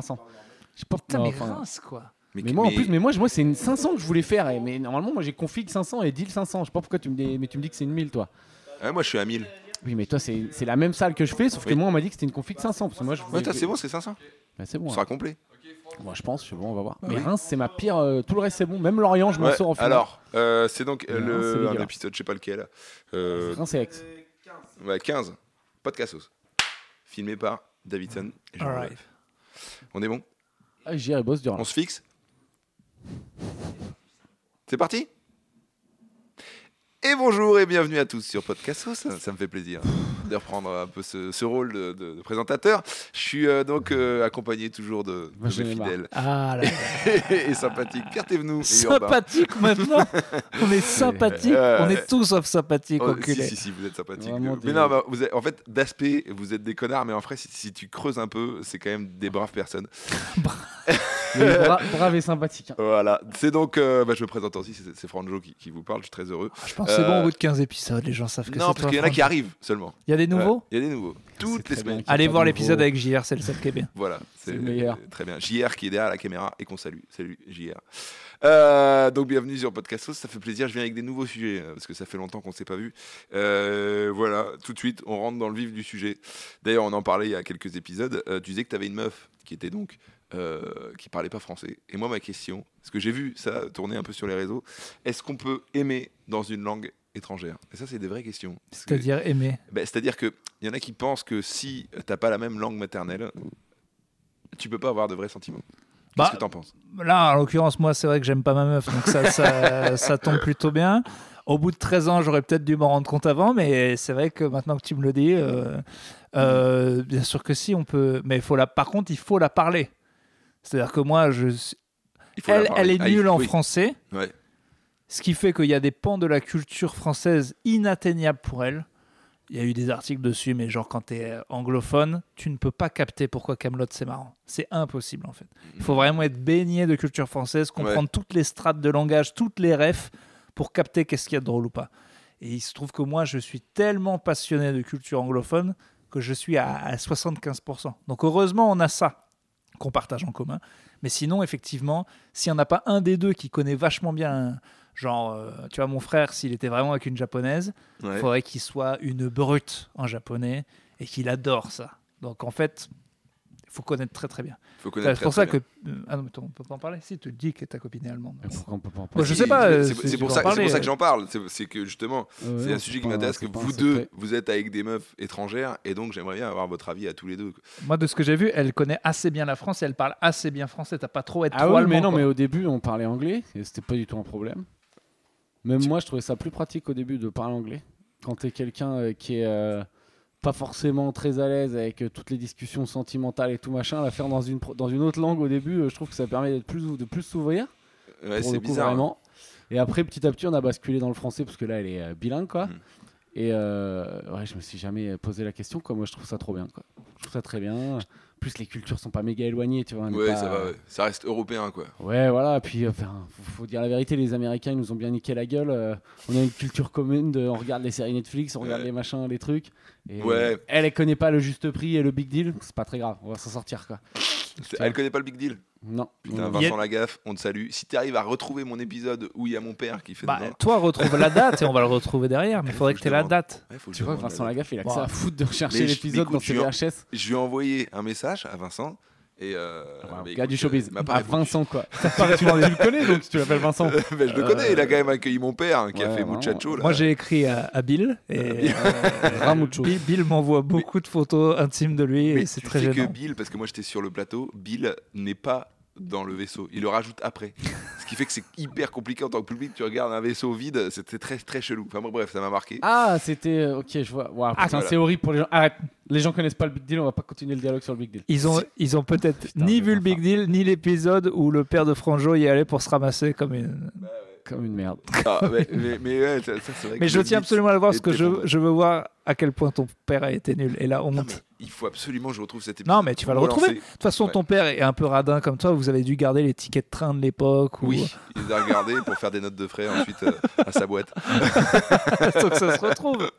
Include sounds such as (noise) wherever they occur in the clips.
500. J'ai pas Putain, non, mais enfin, Reims, quoi. mais moi en plus, mais moi, je- moi c'est une 500 que je voulais faire. Mais normalement, moi j'ai config 500 et deal 500. Je sais pas pourquoi tu me dis, mais tu me dis que c'est une 1000 toi. Ouais, moi, je suis à 1000. Oui, mais toi c'est c'est la même salle que je fais, sauf que Oui. moi on m'a dit que c'était une config 500 parce que moi je Ouais, voulais- t'as- c'est bon, c'est 500. Bah, c'est bon. Ce hein. sera complet. Moi je pense, je sais bon, on va voir. Bah mais oui. Reims c'est ma pire. euh, tout le reste c'est bon. Même Lorient, je m'en Ouais, sors en finale. alors, euh, c'est donc euh, c'est le, un dégueulasse. épisode, je sais pas lequel. Euh, Reims c'est ex. ouais, 15. Podcastos. Filmé par Davidson et Jean. Rodolphe. On est bon Ah, j'irai boss. On se fixe C'est parti Et bonjour et bienvenue à tous sur Podcastos. Ça, ça me fait plaisir de reprendre un peu ce, ce rôle de, de- de présentateur. Je suis euh, donc euh, accompagné toujours de, de fidèles Ah là, (laughs) et sympathiques Pierre et Urbain. sympathique maintenant. On est sympathique. Euh, On est tous sauf sympathiques, Oh, si, si, si, vous êtes sympathique. Vraiment mais non, bah, vous êtes- en fait, d'aspect, vous êtes des connards, mais en vrai, si, si tu creuses un peu, c'est quand même des braves personnes. (laughs) Bra- brave et sympathique. hein. Voilà, c'est donc, euh, bah, je me présente aussi, c'est Franjo qui, qui vous parle, je suis très heureux. Je pense que c'est bon Euh, au bout de 15 épisodes, les gens savent que non, c'est parce toi, qu'il y en a qui arrivent seulement. Il y a des nouveaux Ouais, Il y a des nouveaux. Toutes très les semaines. Allez voir de l'épisode avec JR, c'est le seul qui est bien. Voilà, C'est le meilleur. Très bien. JR qui est derrière la caméra et qu'on salue. Salut JR. Euh, donc bienvenue sur Podcast Sauce, ça fait plaisir. Je viens avec des nouveaux sujets euh, parce que ça fait longtemps qu'on ne s'est pas vu. Euh, voilà, tout de suite, on rentre dans le vif du sujet. D'ailleurs, on en parlait il y a quelques épisodes. Euh, tu disais que tu avais une meuf qui était donc euh, qui parlait pas français. Et moi, ma question, parce que j'ai vu ça tourner un peu sur les réseaux, est-ce qu'on peut aimer dans une langue étrangère? Et ça, c'est des vraies questions. Que- C'est-à-dire aimer? ben, C'est-à-dire qu'il y en a qui pensent que si t'as pas la même langue maternelle, tu peux pas avoir de vrais sentiments. Qu'est-ce Bah, que t'en penses? Là, en l'occurrence, moi, c'est vrai que j'aime pas ma meuf, donc ça, ça, (laughs) ça tombe plutôt bien. Au bout de 13 ans, j'aurais peut-être dû m'en rendre compte avant, mais c'est vrai que maintenant que tu me le dis, euh, euh, bien sûr que si, on peut. Mais faut la... par contre, il faut la parler. C'est-à-dire que moi, je... Elle, est Ah, nulle en oui. français, Ouais. ce qui fait qu'il y a des pans de la culture française inatteignables pour elle. Il y a eu des articles dessus, mais genre quand tu es anglophone, tu ne peux pas capter pourquoi Camelot c'est marrant. C'est impossible en fait. Il faut vraiment être baigné de culture française, comprendre toutes les strates de langage, toutes les refs pour capter qu'est-ce qu'il y a de drôle ou pas. Et il se trouve que moi, je suis tellement passionné de culture anglophone que je suis à, à 75%. Donc heureusement, on a ça qu'on partage en commun. Mais sinon, effectivement, s'il n'y en a pas un des deux qui connaît vachement bien, genre, euh, tu vois, mon frère, s'il était vraiment avec une japonaise, il Ouais. faudrait qu'il soit une brute en japonais et qu'il adore ça. Donc en fait, faut connaître très très bien. Faut connaître C'est pour très, ça que. euh, Ah non, mais on peut pas en parler Si, tu te dis que ta copine est allemande. On peut pas en parler je sais pas, euh, C'est pour, ça- en c'est pour parler, ça que euh. j'en parle. C'est c'est que justement, c'est un sujet qui m'intéresse que vous deux, vous êtes avec des meufs étrangères et donc j'aimerais bien avoir votre avis à tous les deux. Moi, de ce que j'ai vu, elle connaît assez bien la France et elle parle assez bien français. T'as pas trop à être Ah trop oui, allemand. mais non, quoi. mais au début, on parlait anglais et c'était pas du tout un problème. Même moi, je trouvais ça plus pratique au début de parler anglais. Quand t'es quelqu'un qui est euh, pas forcément très à l'aise avec euh, toutes les discussions sentimentales et tout machin, la faire dans une, dans une autre langue au début, euh, je trouve que ça permet d'être plus, de plus s'ouvrir. Ouais, c'est bizarre. hein. vraiment. Et après, petit à petit, on a basculé dans le français parce que là, elle est euh, bilingue, quoi. Mhm. Et euh, ouais, je me suis jamais posé la question, quoi. Moi, je trouve ça trop bien, quoi. Je trouve ça très bien. En plus, les cultures sont pas méga éloignées, tu vois. Ouais, pas- ça va. ouais. Ça reste européen, quoi. Ouais, voilà. Puis, enfin, faut, faut dire la vérité, les Américains, ils nous ont bien niqué la gueule. Euh, on a une culture commune de, on regarde les séries Netflix, on regarde les machins, les trucs. Et Ouais. Elle, elle connaît pas le juste prix et le big deal. C'est pas très grave. On va s'en sortir, quoi. Elle connaît pas le big deal. Non. Putain. Vincent Lagaffe, on te salue. Si tu arrives à retrouver mon épisode où il y a mon père qui fait Bah, dedans, toi, retrouve la date et on va le retrouver derrière. Mais (laughs) il Faut faudrait que tu aies la date. ouais, Tu vois, Vincent la- Lagaffe, il a que Wow. ça à foutre de rechercher l'épisode dans ses VHS. Je lui ai envoyé un message à Vincent. Et euh, Wow, mais gars du showbiz. euh, pas Ah. Vincent, quoi. (laughs) tu, le connais, donc tu l'appelles Vincent. (laughs) Ben, je le connais, il a quand même accueilli mon père hein, qui a Ouais, fait vraiment. Muchacho. Là. Moi, j'ai écrit à, à Bill et euh, Ramucho. Bill, Bill m'envoie beaucoup de photos intimes de lui Mais et c'est très sais gênant. que Bill, parce que moi j'étais sur le plateau, Bill n'est pas dans le vaisseau. Il le rajoute après. (laughs) Ce qui fait que c'est hyper compliqué en tant que public. Tu regardes un vaisseau vide, c'était très très chelou. Enfin bon, bref, ça m'a marqué. Ah, c'était. euh, Ok, je vois. Wow, voilà. c'est horrible pour les gens. Arrête. Les gens connaissent pas le big deal, on va pas continuer le dialogue sur le big deal. Ils ont, ils ont peut-être ni vu le. Big Deal, ni l'épisode où le père de Franjo y est allé pour se ramasser comme une. Comme une merde. Ah, mais, mais, mais ouais, ça, ça, c'est vrai Mais que je tiens absolument à le voir parce que je, veux voir à quel point ton père a été nul. Et la honte. Non, mais il faut absolument que je retrouve cet épisode. Non, mais tu vas le retrouver. De toute façon, Ouais. ton père est un peu radin comme toi. Vous avez dû garder les tickets de train de l'époque. Ou... Oui, il les a regardés pour faire des notes de frais ensuite euh, à sa boîte. (laughs) Donc ça se retrouve.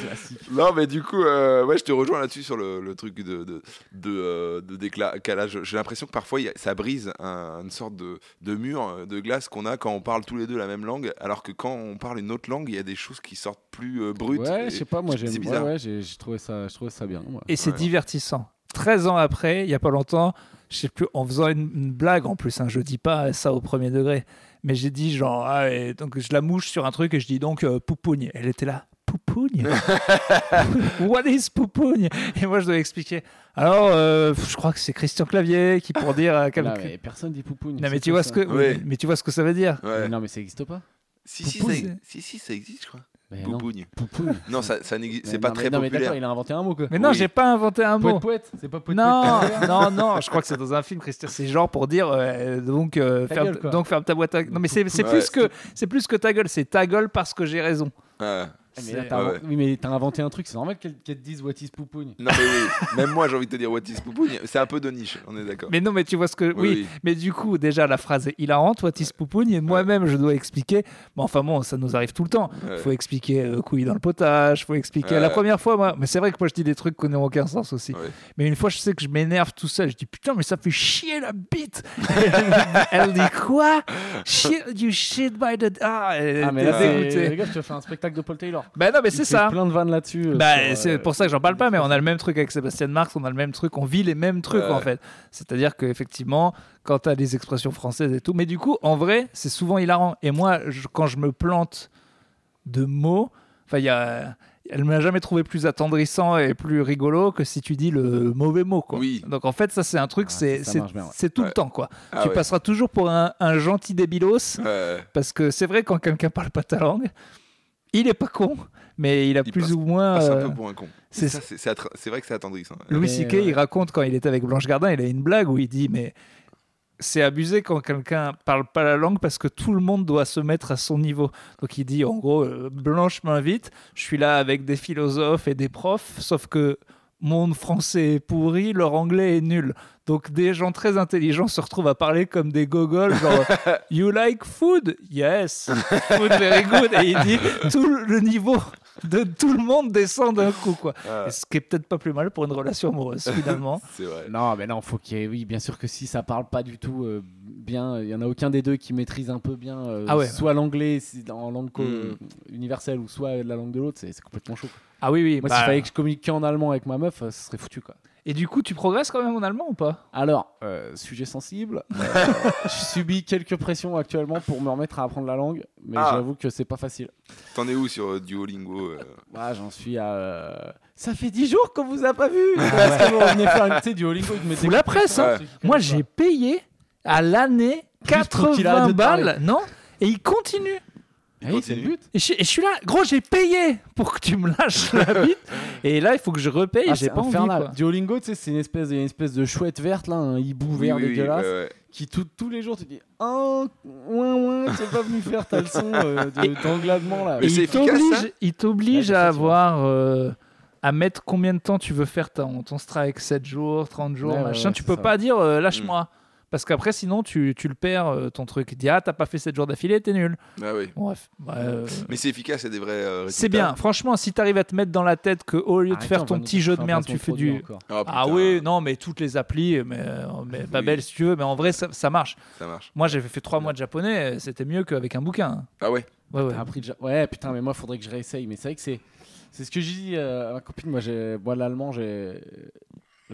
Classique. Non, mais du coup, euh, ouais, je te rejoins là-dessus sur le, le truc de, de, de, euh, de décalage. J'ai l'impression que parfois, a- ça brise un- une sorte de, de mur de glace qu'on a quand on parle tous les deux la même langue, alors que quand on parle une autre langue, il y a des choses qui sortent plus euh, brutes. Ouais, je sais pas, moi j'aime. Ouais, bizarre. ouais, j'ai j'ai trouvé ça, je trouvais ça bien. moi. Et c'est Ouais. divertissant. 13 ans après, il y a pas longtemps, je sais plus, en faisant une, une blague en plus, hein, je dis pas ça au premier degré, mais j'ai dit genre, ah, et donc je la mouche sur un truc et je dis donc euh, poupougne. Elle était là, poupougne (laughs) What is poupougne Et moi je dois expliquer. Alors, euh, je crois que c'est Christian Clavier qui pour dire. Là, mais personne dit poupoune. Non mais tu vois ça ce que, mais tu vois ce que ça veut dire. Ouais. Mais Non, mais ça existe pas. Si, si, Poupougne, ça, si, si, ça existe, je crois. Mais non, Poupoune. poupoune. Non, ça, ça n'existe- Mais c'est pas non, mais- très non, mais d'accord, populaire. il a inventé un mot quoi. Mais non, Oui. j'ai pas inventé un mot. Poète c'est pas poète Non, non, non, je crois que c'est dans un film, Christian. C'est genre pour dire euh, donc, euh, ferme, gueule, donc ferme ta boîte à. Non, mais c'est Ouais. plus que c'est plus que ta gueule, c'est ta gueule parce que j'ai raison. Ouais. Ah, Mais là, Ouais, ouais. Oui, mais t'as inventé un truc, c'est normal qu'elle te dise what is poupoune. Non, mais oui, même moi j'ai envie de te dire what is poupoune. C'est un peu de niche, on est d'accord. Mais non, mais tu vois ce que. Oui, Oui, oui. mais du coup, déjà, la phrase est hilarante, toi, tis poupoune, et moi-même, je dois expliquer. Mais enfin, bon, ça nous arrive tout le temps. Ouais. faut expliquer euh, couille dans le potage, faut expliquer. Ouais. La première fois, moi, mais c'est vrai que moi, je dis des trucs qui n'ont aucun sens aussi. Ouais. Mais une fois, je sais que je m'énerve tout seul. Je dis putain, mais ça fait chier la bite. (laughs) elle dit quoi? Shit, You shit by the. Ah, elle Ah, mais là, les gars, je te fais un spectacle de Paul Taylor. Ben non, mais c'est ça. plein de vannes là-dessus. euh, sur, c'est euh, pour ça que j'en parle pas, mais on a le même truc avec Sébastien Marx, on a le même truc, on vit les mêmes trucs Ouais. en fait. C'est-à-dire qu'effectivement, quand tu as des expressions françaises et tout, mais du coup, en vrai, c'est souvent hilarant. Et moi, je- quand je me plante de mots, enfin, il y a. Elle m'a jamais trouvé plus attendrissant et plus rigolo que si tu dis le mauvais mot. Quoi. Oui. Donc en fait, ça c'est un truc, Ah, c'est c'est- marche bien, ouais. c'est tout Ouais. le temps. quoi. Ah tu ouais. passeras toujours pour un, un gentil débilos Ouais. parce que c'est vrai quand quelqu'un parle pas ta langue, il est pas con, mais il a Il plus passe- ou moins. passe un euh, peu pour un con. c'est- C'est c'est- c'est c'est vrai que c'est attendrissant. Louis C.K. ouais. il raconte quand il était avec Blanche Gardin, il a une blague où il dit mais c'est abusé quand quelqu'un parle pas la langue parce que tout le monde doit se mettre à son niveau. Donc il dit en gros euh, Blanche m'invite, je suis là avec des philosophes et des profs, sauf que mon français est pourri, leur anglais est nul. Donc des gens très intelligents se retrouvent à parler comme des gogoles, genre (laughs) You like food? Yes. Food very good. Et il dit tout le niveau de tout le monde descend d'un coup quoi. Ah, Ce qui est peut-être pas plus mal pour une relation amoureuse finalement. (laughs) c'est vrai. Non, mais non, faut qu'il y ait. Oui, bien sûr que si ça parle pas du tout euh, bien, il y en a aucun des deux qui maîtrise un peu bien euh, Ah ouais. soit l'anglais en langue co- Mm. universelle ou soit la langue de l'autre, c'est complètement chaud. quoi. Ah oui oui. Moi, bah, s'il fallait que je communique qu'en allemand avec ma meuf, euh, ce serait foutu quoi. Et du coup, tu progresses quand même en allemand ou pas Alors, euh, sujet sensible, (laughs) euh, je subis quelques pressions actuellement pour me remettre à apprendre la langue, mais Ah. j'avoue que c'est pas facile. T'en es où sur euh, Duolingo euh Voilà, j'en suis à. euh, Ça fait 10 jours qu'on vous a pas vu (laughs) Parce que on venait faire une tu sais, du Duolingo. ils mettaient- Fous la presse, hein. Ouais. Moi, j'ai payé à l'année pour qu'il arrête 80 de te parler. balles, non Et il continue. Ah oui, c'est le but. Et je, et je suis là, gros, j'ai payé pour que tu me lâches la (laughs) bite. Et là, il faut que je repaye. Ah, j'ai pas envie. Quoi. Duolingo, tu sais, c'est une espèce, de, une espèce de chouette verte, là, un hibou Oui, vert oui, dégueulasse, ouais. qui tout- tous les jours te dit Oh, ouin, ouin, t'es pas venu faire ta leçon euh, de- d'engladement là. Mais c'est il t'oblige, il t'oblige à avoir. euh, à mettre combien de temps tu veux faire ton, ton strike 7 jours, 30 jours, Ouais, machin. ouais, tu peux ça. pas dire euh, lâche-moi. Parce qu'après, sinon, tu, tu le perds euh, ton truc. Dit Ah, t'as pas fait 7 jours d'affilée, t'es nul. Ah oui. Bref. Bah, euh, Mais c'est efficace, a des vrais euh, C'est bien, franchement, si t'arrives à te mettre dans la tête que au lieu de faire on ton petit jeu de merde, tu fais du. Ah, Ah oui, non, mais toutes les applis, mais, mais pas Oui. belle si tu veux, mais en vrai, ça, ça marche. Ça marche. Moi, j'avais fait trois mois de japonais, c'était mieux qu'avec un bouquin. Ah ouais Ouais, ouais. Appris déjà. Ouais, putain, mais moi, faudrait que je réessaye. Mais c'est vrai que c'est. C'est ce que j'ai dit à ma copine. Moi, j'ai- moi l'allemand, j'ai.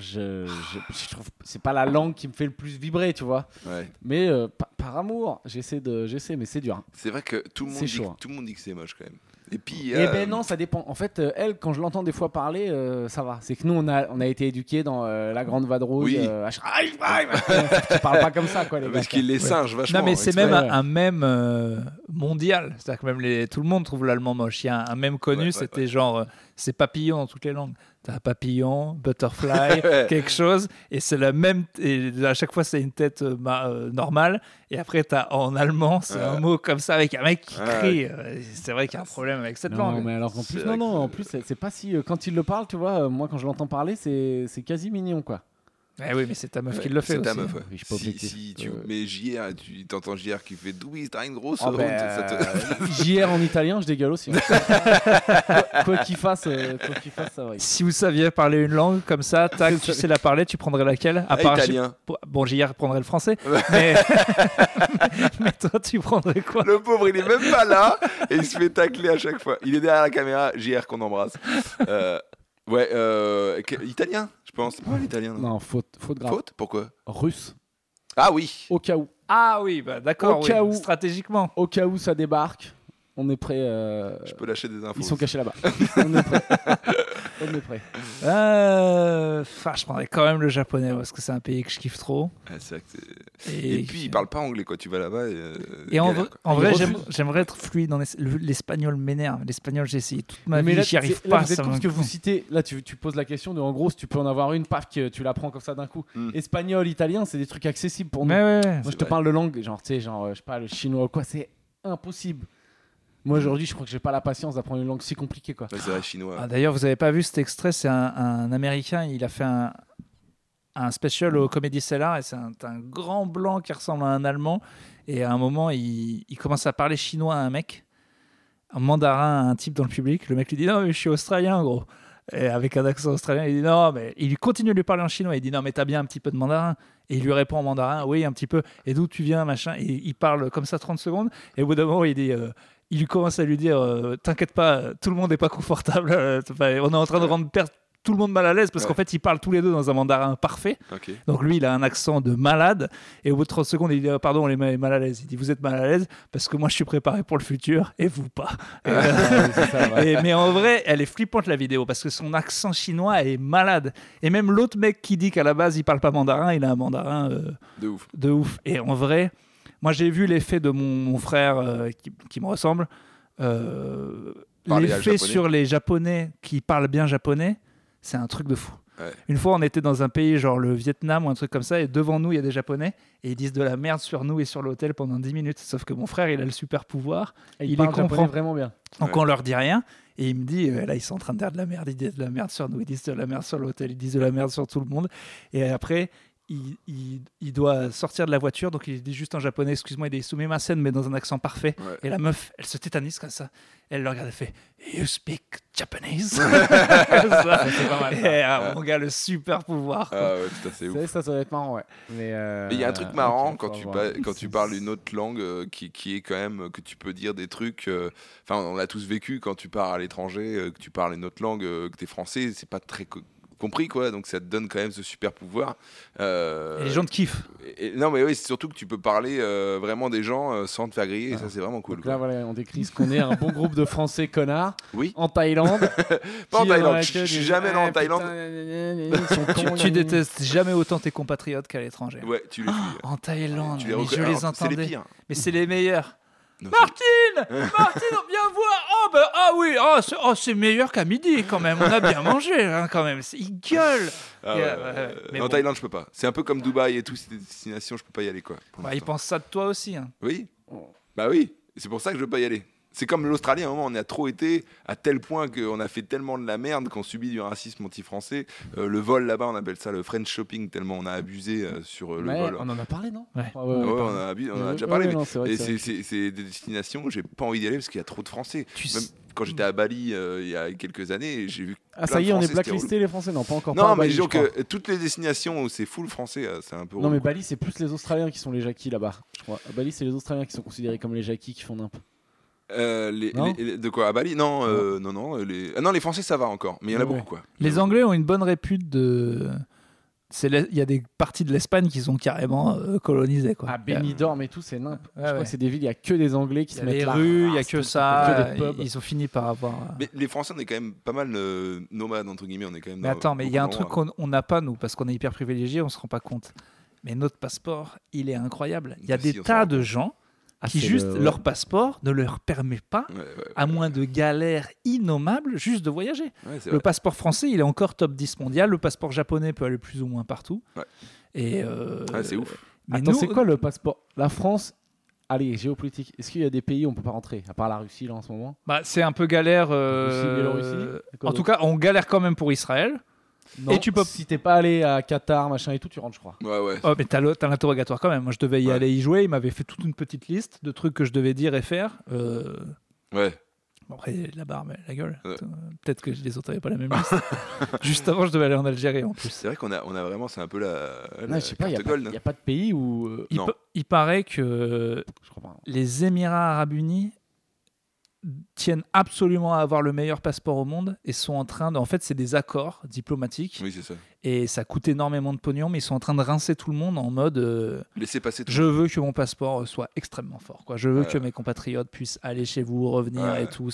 Je, je, je trouve c'est pas la langue qui me fait le plus vibrer, tu vois. Ouais. Mais euh, pa- par amour, j'essaie de, j'essaie, mais c'est dur. hein. C'est vrai que tout le monde C'est dit, chaud, hein. tout le monde dit que c'est moche quand même. Et puis. Eh euh, ben non, ça dépend. En fait, euh, elle, quand je l'entends des fois parler, euh, ça va. C'est que nous, on a, on a été éduqués dans euh, la grande vadrouille. Oui. euh, à Schreif, Schreif. (laughs) tu parles pas comme ça, quoi, les gars. Parce qu'il les singe vachement. Non, mais c'est exprès. même un, un mème euh, mondial. C'est-à-dire que même les, tout le monde trouve l'allemand moche. Il y a un, un mème connu, Ouais, ouais, c'était genre euh, c'est papillon dans toutes les langues. T'as papillon, butterfly, (laughs) quelque chose, et c'est la même. Et à chaque fois, c'est une tête euh, ma- euh, normale. Et après, t'as en allemand, c'est Ouais. un mot comme ça avec un mec qui crie. Euh, C'est vrai qu'il y a un problème avec cette Non, langue. mais alors qu'en plus, non, non, que- en plus, c'est pas si. euh, quand il le parle, tu vois, euh, moi, quand je l'entends parler, c'est c'est quasi mignon, quoi. Eh oui, mais c'est ta meuf Ouais, qui le fait c'est ta meuf, ouais. Oui, je suis pas Si, tu Ouais. mets JR, tu t'entends JR qui fait Hund, ben, ça te- (laughs) euh, JR en italien, je dégueule aussi. hein. (laughs) quoi quoi qu'il fasse, euh, quoi qu'il fasse, ça va. Si vous saviez parler une langue comme ça, tac, tu sais la parler, tu prendrais laquelle? À Ah, part italien. Bon, JR prendrait le français, (laughs) mais... mais toi, tu prendrais quoi? Le pauvre, il est même pas là et il se fait tacler à chaque fois. Il est derrière la caméra, JR qu'on embrasse. Euh, ouais, euh, italien, je pense. C'est pas l'italien. non Non, faute, faute grave. Faute? Pourquoi? Russe, Ah oui. au cas où. Ah oui, bah d'accord, Au oui, cas où. stratégiquement. Au cas où ça débarque, on est prêt. euh, Je peux lâcher des infos. Ils sont cachés là-bas. (laughs) on est prêt. on est prêt. Euh... Enfin, je prendrais quand même le japonais parce que c'est un pays que je kiffe trop. Ah, c'est vrai que c'est- Et, puis, ils parlent pas anglais, quoi. Tu vas là-bas. Et, euh, Et en, galère, vrai- en j'aimerais être fluide. dans L'espagnol m'énerve. L'espagnol, j'ai essayé toute ma mais vie, là, j'y arrive c'est- là, pas. parce que vous citez, là tu, tu poses la question de en gros si tu peux en avoir une, paf, que tu l'apprends comme ça d'un coup. Mm. Espagnol, italien, c'est des trucs accessibles pour nous. Mais ouais, ouais. Moi je te vrai. parle de langue, genre tu sais, genre je sais pas le chinois ou quoi, c'est impossible. Moi aujourd'hui, je crois que j'ai pas la patience d'apprendre une langue si compliquée quoi. Ouais, c'est vrai, chinois. Ah, D'ailleurs, vous avez pas vu cet extrait C'est un, un américain. Il a fait un, un special au Comedy Cellar et c'est un, un grand blanc qui ressemble à un allemand. Et à un moment, il, il commence à parler chinois à un mec, en mandarin à un type dans le public. Le mec lui dit Non, mais je suis australien, gros. Et avec un accent australien, il dit Non, mais il continue de lui parler en chinois. Il dit Non, mais t'as bien un petit peu de mandarin. Et il lui répond en mandarin Oui, un petit peu. Et d'où tu viens, machin. Et il parle comme ça 30 secondes. Et au bout d'un moment, il dit. euh, il commence à lui dire euh, T'inquiète pas, tout le monde n'est pas confortable. euh, on est en train de rendre tout le monde mal à l'aise parce Ouais. qu'en fait, ils parlent tous les deux dans un mandarin parfait. Donc lui, il a un accent de malade. Et au bout de 30 secondes, il dit Ah, Pardon, on est ma- mal à l'aise. Il dit Vous êtes mal à l'aise parce que moi, je suis préparé pour le futur et vous pas. (laughs) Et, euh, ça, et- mais en vrai, elle est flippante la vidéo parce que son accent chinois est malade. Et même l'autre mec qui dit qu'à la base il parle pas mandarin, il a un mandarin euh, De ouf. de ouf. Et en vrai, moi j'ai vu l'effet de mon, mon frère euh, qui, qui me ressemble. Euh, l'effet sur les japonais qui parlent bien japonais, c'est un truc de fou. Ouais. Une fois, on était dans un pays genre le Vietnam ou un truc comme ça, et devant nous, il y a des Japonais, et ils disent de la merde sur nous et sur l'hôtel pendant 10 minutes. Sauf que mon frère, il a le super pouvoir, Et il il parle les comprend. vraiment bien. donc Ouais. on leur dit rien. Et il me dit, euh, là, ils sont en train de dire de la merde, ils disent de la merde sur nous, ils disent de la merde sur l'hôtel, ils disent de la merde sur tout le monde. Et après, il, il- il doit sortir de la voiture, donc il dit juste en japonais, excuse-moi, il soumet ma scène, mais dans un accent parfait. Ouais. Et la meuf, elle se tétanise comme ça. Elle le regarde, elle fait You speak Japanese? (laughs) Ça. c'est pas mal. Et ah, mon gars, le super pouvoir. Ah ouais, putain, c'est ouf. Ça, ça doit être marrant, ouais. Mais euh, il y a un truc marrant quand, tu, quand tu parles une autre langue euh, qui, qui est quand même euh, que tu peux dire des trucs. euh, Enfin, on l'a tous vécu quand tu pars à l'étranger, euh, que tu parles une autre langue, euh, que tu es français, c'est pas très co- compris quoi. Donc ça te donne quand même ce super pouvoir. Euh, Et les gens te kiffent. et- et- non, mais oui, c'est surtout que tu peux parler euh, vraiment des gens euh, sans te faire griller. Et ça, c'est vraiment cool. Donc quoi. là, voilà, on décrit ce qu'on est, un bon groupe de Français connards Oui. en Thaïlande. (laughs) Pas en Thaïlande. la Je suis jamais allé en Eh, Thaïlande. putain, (laughs) Tu, détestes jamais autant tes compatriotes qu'à l'étranger. Ouais, tu les. Oh, en Thaïlande, Tu les mais je les entendais. Mais c'est les meilleurs. Non, Martine Martine, viens voir Oh, bah, ah oui, oh, c'est oh, c'est meilleur qu'à midi quand même. On a bien mangé hein, quand même. C'est- Ils gueulent. Ah Et, ouais, euh, euh, ouais, mais en bon. Thaïlande, je peux pas. C'est un peu comme Dubaï et tout, ces destinations, je peux pas y aller quoi. Bah, ils pensent ça de toi aussi. hein. Oui. Bah oui. C'est pour ça que je veux pas y aller. C'est comme l'Australie, à un moment, on a trop été à tel point qu'on a fait tellement de la merde qu'on subit du racisme anti-français. Euh, le vol là-bas, on appelle ça le French shopping, tellement on a abusé euh, sur euh, le Ouais, vol. on en a parlé, non Ouais. Ah ouais, pardon. on, a, abusé- on en a déjà parlé. ouais, mais- non, c'est des destinations où j'ai pas envie d'y aller parce qu'il y a trop de Français. Tu Même quand j'étais à Bali euh, il y a quelques années, j'ai vu. Ah, ça y est, on est blacklisté les Français Non, pas encore. Non, mais Bali, disons que toutes les destinations où c'est full français, c'est un peu. Non, relou, mais quoi. Bali, c'est plus les Australiens qui sont les jackies là-bas, je crois. À Bali, c'est les Australiens qui sont considérés comme les jackies qui font nimp. Euh, les- Non de quoi À Bali? Non, euh, non, non. Les... ah non, les Français, ça va encore, mais il y en a Ouais. beaucoup quoi. Les Anglais ont une bonne répute de. Il y a des parties de l'Espagne qui sont carrément euh, colonisées. Quoi. Ah, Benidorm et tout, c'est nimp. je crois ouais. que c'est des villes, il y a que des Anglais qui Il y se a mettent les la rues, il y a race, que ça. que des pubs. Ils ils ont fini par avoir. Mais les Français, on est quand même pas mal euh, nomades entre guillemets. On est quand même. Mais attends, mais il y a un truc qu'on on n'a pas, nous, parce qu'on est hyper privilégiés, on se rend pas compte. Mais notre passeport, il est incroyable. Il y a des tas de gens Ah, qui, juste, le- leur passeport ne leur permet pas, Ouais, ouais, à moins de galères innommables, juste de voyager. Le vrai. passeport français, il est encore top 10 mondial. Le passeport japonais peut aller plus ou moins partout. Ouais. Et euh, Ouais, c'est ouf. Mais Attends, nous- c'est quoi le passeport? La France, allez, géopolitique. Est-ce qu'il y a des pays où on peut pas rentrer À part la Russie, là, en ce moment? Bah, C'est un peu galère. euh, Russie, Biélorussie, En tout cas, on galère quand même pour Israël. Non, Et tu peux- Si t'es pas allé à Qatar, machin et tout, tu rentres, je crois. Ouais, ouais. Oh, mais t'as le- t'as l'interrogatoire quand même. Moi, je devais y Ouais. aller y jouer. Il m'avait fait toute une petite liste de trucs que je devais dire et faire. Euh, Ouais. bon, après, la barre, mais la gueule. Ouais. Peut-être que les autres n'avaient pas la même liste. (laughs) Juste avant, je devais aller en Algérie en plus. C'est vrai qu'on a, on a vraiment, c'est un peu la. la Ouais, je sais pas, il n'y a, gold. pas- y a pas de pays où. euh, Il, Non. pa- il paraît que je crois pas. les Émirats arabes unis tiennent absolument à avoir le meilleur passeport au monde et sont en train de... En fait, c'est des accords diplomatiques Oui, c'est ça. et ça coûte énormément de pognon, mais ils sont en train de rincer tout le monde en mode... euh, Laissez passer tout. je veux que mon passeport soit extrêmement fort. Quoi. Je veux Ouais. que mes compatriotes puissent aller chez vous, revenir Ouais. et tout.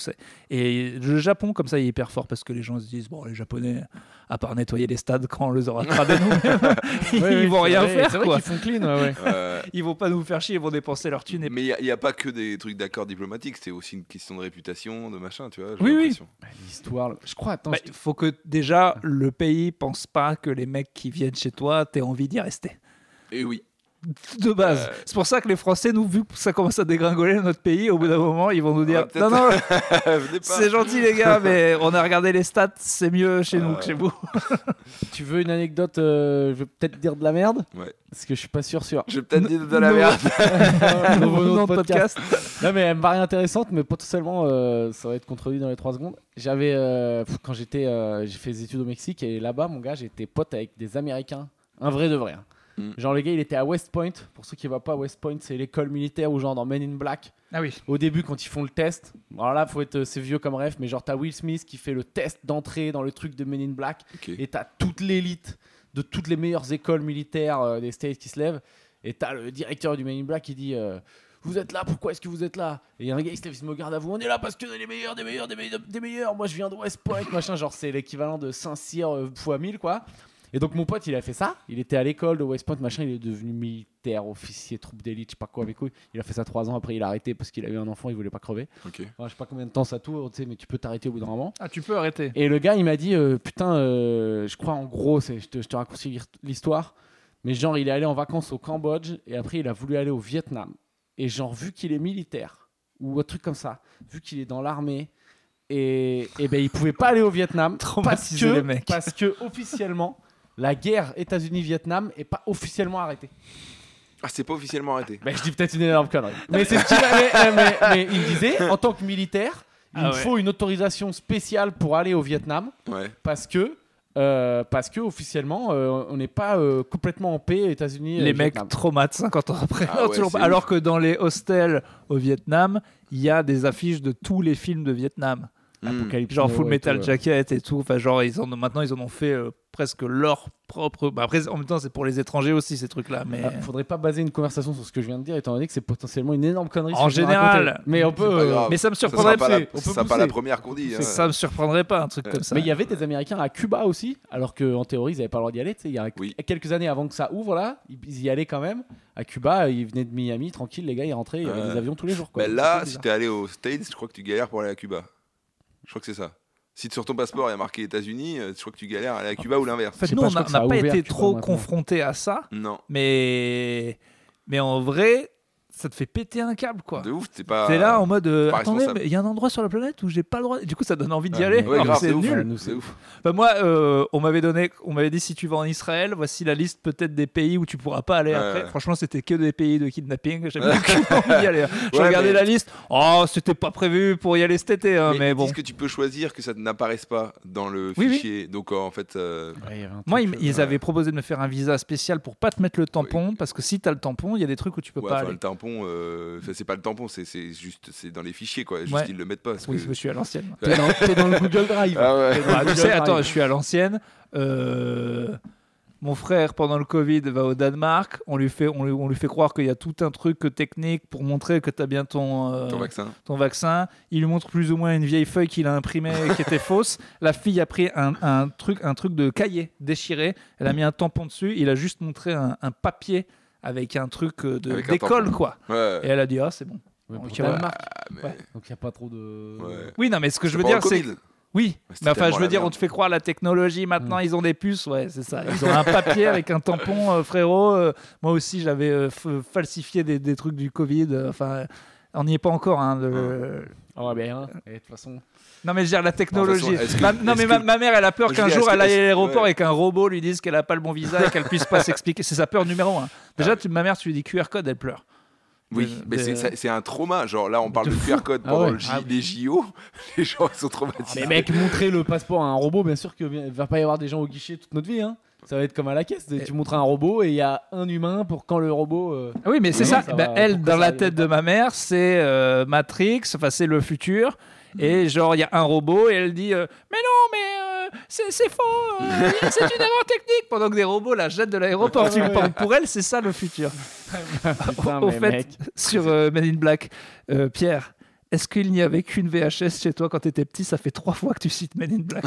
Et le Japon, comme ça, il est hyper fort parce que les gens se disent bon, les Japonais, à part nettoyer les stades quand on les aura cradés (laughs) nous-mêmes, ils Ouais, vont rien vrai, faire. C'est vrai quoi. qu'ils font clean, ouais, ouais. (laughs) Euh, Ils vont pas nous faire chier, ils vont dépenser leur thune. Et... mais il n'y a, pas que des trucs d'accords diplomatiques, c'est aussi une question de réputation, de machin, tu vois. Oui, oui. l'impression. L'histoire. Je crois, attends. Bah, je- Il faut que déjà le pays pense pas que les mecs qui viennent chez toi, t'aies envie d'y rester. Et oui. De base. Euh. C'est pour ça que les Français, nous, vu que ça commence à dégringoler dans notre pays, au bout d'un moment, ils vont nous dire peut-être- Non, non, (laughs) Venez pas. c'est gentil les gars, mais (laughs) on a regardé les stats, c'est mieux chez nous Euh. que chez vous. (laughs) Tu veux une anecdote euh, Je vais peut-être dire de la merde. Ouais. Parce que je suis pas sûr sûr. Je vais peut-être dire de la merde. Nouveau podcast. Non mais elle me paraît intéressante, mais potentiellement euh, ça va être contredit dans les 3 secondes. J'avais euh, quand j'étais, euh, j'ai fait des études au Mexique et là-bas, mon gars, j'étais pote avec des Américains, un vrai de vrai. hein. Mm. Genre le gars, il était à West Point. Pour ceux qui ne voient pas, West Point, c'est l'école militaire où genre dans Men in Black, Ah oui. au début quand ils font le test. Alors là, faut être, c'est vieux comme rêve, mais genre t'as Will Smith qui fait le test d'entrée dans le truc de Men in Black Ok. et t'as toute l'élite de toutes les meilleures écoles militaires euh, des States qui se lèvent. Et t'as le directeur du Men in Black qui dit euh, Vous êtes là, pourquoi est-ce que vous êtes là? Et il y a un gars qui se lève, il se me garde à vous On est là parce que est les meilleurs, des meilleurs, des meilleurs, des meilleurs. Moi je viens de West Point, machin. Genre c'est l'équivalent de Saint-Cyr euh, fois 1000, quoi. Et donc mon pote il a fait ça. Il était à l'école de West Point, machin. Il est devenu militaire, officier, troupe d'élite, je sais pas quoi, avec quoi. Il a fait ça 3 ans. Après il a arrêté parce qu'il a eu un enfant, il voulait pas crever. Ok. Enfin, je sais pas combien de temps ça tourne, tu sais, mais tu peux t'arrêter au bout d'un moment. Ah, tu peux arrêter. Et le gars, il m'a dit euh, Putain, euh, je crois en gros, c'est- je te, je te raccourcis l'histoire, mais genre, il est allé en vacances au Cambodge et après, il a voulu aller au Vietnam. Et genre, vu qu'il est militaire ou un truc comme ça, vu qu'il est dans l'armée, et, et ben, il pouvait pas aller au Vietnam (laughs) parce Traumatiser que, les mecs. parce que officiellement, la guerre États-Unis-Vietnam est pas officiellement arrêtée. Ah, c'est pas officiellement arrêté. Ben, je dis peut-être une énorme connerie. Mais c'est ce qu'il avait. mais, mais il me disait, en tant que militaire, il Ah me ouais. faut une autorisation spéciale pour aller au Vietnam Ouais. parce que euh, parce que officiellement euh, on n'est pas euh, complètement en paix États-Unis Les euh, mecs Vietnam. traumates 50 ans après. Ah Non, ouais, toujours c'est pas. Alors que dans les hostels au Vietnam, il y a des affiches de tous les films de Vietnam. Apocalypse Genre Full et Metal tout, ouais. Jacket et tout. Enfin, genre, ils en ont, maintenant, ils en ont fait euh, presque leur propre. Bah, après, en même temps, c'est pour les étrangers aussi, ces trucs-là. Mais Ah, faudrait pas baser une conversation sur ce que je viens de dire étant donné que c'est potentiellement une énorme connerie En général. mais on peut euh, mais ça me Ça surprendrait sera pas, la, ça pas la première qu'on dit. hein. Ça me surprendrait pas, un truc Ouais. comme ça. mais il y avait des Américains à Cuba aussi, alors qu'en théorie, ils n'avaient pas le droit d'y aller. tu sais, Il y a Oui. quelques années avant que ça ouvre, là, ils y allaient quand même. À Cuba, ils venaient de Miami, tranquille, les gars, ils rentraient, il y avait des avions tous les jours. Quoi. Mais là, si t'es allé aux States, je crois que tu galères pour aller à Cuba. Je crois que c'est ça. Si sur ton passeport il y a marqué États-Unis, euh, je crois que tu galères à aller à Cuba ou l'inverse. En fait, nous, on n'a pas ouvert été trop confrontés à ça. Non, Mais, mais en vrai, ça te fait péter un câble, quoi. de ouf, t'es pas. T'es là en mode euh, attendez, mais il y a un endroit sur la planète où j'ai pas le droit. Du coup, ça donne envie d'y Ouais, aller. Ouais, c'est c'est ouf. nul. C'est- ouf. Bah, moi, euh, on m'avait donné, on m'avait dit si tu vas en Israël, voici la liste peut-être des pays où tu pourras pas aller après. Franchement, c'était que des pays de kidnapping. J'avais (laughs) envie d'y aller. J'ai Ouais, regardé mais- la liste. Oh, c'était pas prévu pour y aller cet été, hein, mais, bon. disent que tu peux choisir que ça n'apparaisse pas dans le Oui, oui. fichier? Donc en fait, euh, Moi, ils, euh, ils ouais. avaient proposé de me faire un visa spécial pour pas te mettre le tampon, parce que si t'as le tampon, il y a des trucs où tu peux ouais, pas aller. Tampon, euh, enfin, c'est pas le tampon, c'est c'est juste c'est dans les fichiers quoi. Juste Ouais. ils le mettent pas. parce Oui, que- je suis à l'ancienne. T'es dans, dans le Google Drive. Ah ouais. Dans Ah, tu Google sais, Drive. attends, je suis à l'ancienne. Euh, mon frère, pendant le Covid, va au Danemark. On lui fait, on lui, on lui fait croire qu'il y a tout un truc technique pour montrer que tu as bien ton, euh, Ton vaccin. ton vaccin. Il lui montre plus ou moins une vieille feuille qu'il a imprimée qui était (laughs) fausse. La fille a pris un, un truc, un truc de cahier déchiré. Elle a mis un tampon dessus. Il a juste montré un, un papier avec un truc euh, de- d'école, quoi. Ouais. Et elle a dit, ah, c'est bon. Ouais. Ah, mais- Ouais. Donc il n'y a pas trop de. Ouais. Oui, non, mais ce que je veux dire, c'est. Oui, mais enfin, je veux dire, on te fait croire la technologie, maintenant ils ont des puces, ouais, c'est ça. Ils ont un papier (laughs) avec un tampon, euh, frérot. euh, moi aussi, j'avais euh, f- falsifié des, des trucs du Covid. euh, Enfin, on n'y est pas encore. Hein, le-. Et de toute façon. Non, mais je veux dire la technologie. Façon, que- Ma- non, mais que- ma, ma mère, elle a peur qu'un jour elle aille à l'aéroport ouais. et qu'un robot lui dise qu'elle a pas le bon visa et qu'elle puisse pas (laughs) s'expliquer. C'est sa peur numéro un. Déjà, tu- ma mère, tu lui dis QR code, elle pleure. Oui, De- mais de- c'est- un trauma. Genre là, on parle de. QR code Ah pendant ouais. le J- Ah les JO. (laughs) Les gens ils sont traumatisés. Mais mec, montrer le passeport à un robot, bien sûr qu'il va pas y avoir des gens au guichet toute notre vie. Hein. Ça va être comme à la caisse. Tu montres un robot et il y a un humain pour quand le robot. euh, Ah Oui, mais c'est Oui, ça. ça Bah, va, elle, dans ça la tête de ma mère, c'est euh, Matrix, enfin, c'est le futur. Et genre, il y a un robot et elle dit euh, Mais non, mais euh, c'est faux, euh, c'est une erreur technique. Pendant que des robots la jettent de l'aéroport. Pour elle, c'est ça le futur. (laughs) Putain, Au fait, mec. sur Men in Black, Pierre. Est-ce qu'il n'y avait qu'une VHS chez toi quand tu étais petit? Ça fait trois fois que tu cites Men in Black.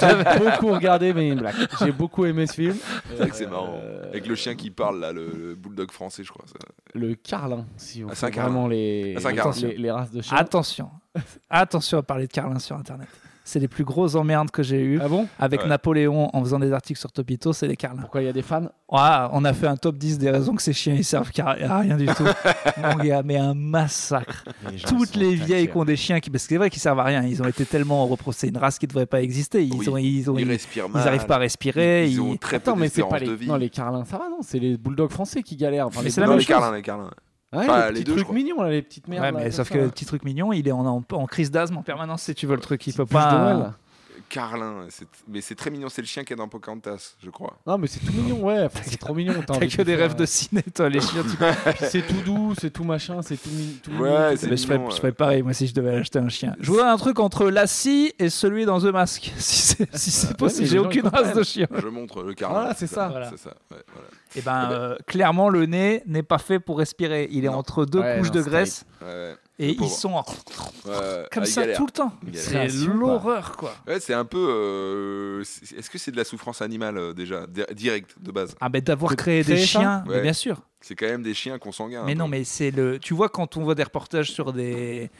J'ai beaucoup regardé Men in Black. J'ai beaucoup aimé ce film. C'est vrai que c'est marrant. Euh, Avec le chien qui parle, là, le, le bulldog français, je crois. ça. Le Carlin, si on Ah, fait vraiment les, Ah, les races de chiens. Attention, attention à parler de Carlin sur Internet. C'est les plus grosses emmerdes que j'ai eues. Ah bon? Avec Ouais. Napoléon en faisant des articles sur Topito, c'est les Carlins. Pourquoi il y a des fans? On a fait un top 10 des raisons que ces chiens ils servent car- à rien du tout. (laughs) Mon gars, mais un massacre. Toutes les vieilles qui ont des chiens, qui, parce que c'est vrai qu'ils servent à rien. Ils ont été tellement reprochés. une race qui ne devrait pas exister. Ils Oui. ont, ils ont, Ils ils, respirent ils mal. arrivent pas à respirer. Ils ont ils- très Attends, peu mais c'est pas les. de vie. Non, les Carlins, ça va, non C'est les bulldogs français qui galèrent. Enfin, Mais les c'est la Non, même les Carlins, les Carlins. Ouais, Enfin, les les petits deux, trucs crois. mignons, là, les petites merdes. Ouais, mais sauf ça, que le petit truc mignon, il est en, en, en crise d'asthme en permanence si tu veux le truc. Il peut pas. Carlin, mais c'est très mignon. C'est le chien qui est dans Pocahontas, je crois. Non, mais c'est tout mignon, ouais. Enfin, c'est trop mignon. T'as que des rêves de ciné, toi, les chiens. c'est tout doux, c'est tout machin, c'est tout, mi- tout Ouais, mignon, tout c'est Mais je, mignon, ferais, je ferais pareil, moi, si je devais acheter un chien. Je voudrais un truc entre la scie et celui dans The Mask, (laughs) si c'est si c'est Ouais, possible. J'ai aucune race de chien. Je montre le Carlin. Voilà, c'est ça. Voilà. C'est ça. ouais, voilà. Et ben, euh, clairement, le nez n'est pas fait pour respirer. Il est Non. entre deux couches de graisse Ouais, et ils sont en- ouais, comme ah, ça galère. tout le temps. C'est l'horreur, quoi. Ouais, c'est un peu. euh, Est-ce que c'est de la souffrance animale euh, déjà, di- direct de base? Ah, ben d'avoir créé des chiens, Ouais. bien sûr. C'est quand même des chiens consanguins. Mais non, peu. mais c'est le. Tu vois, quand on voit des reportages sur des.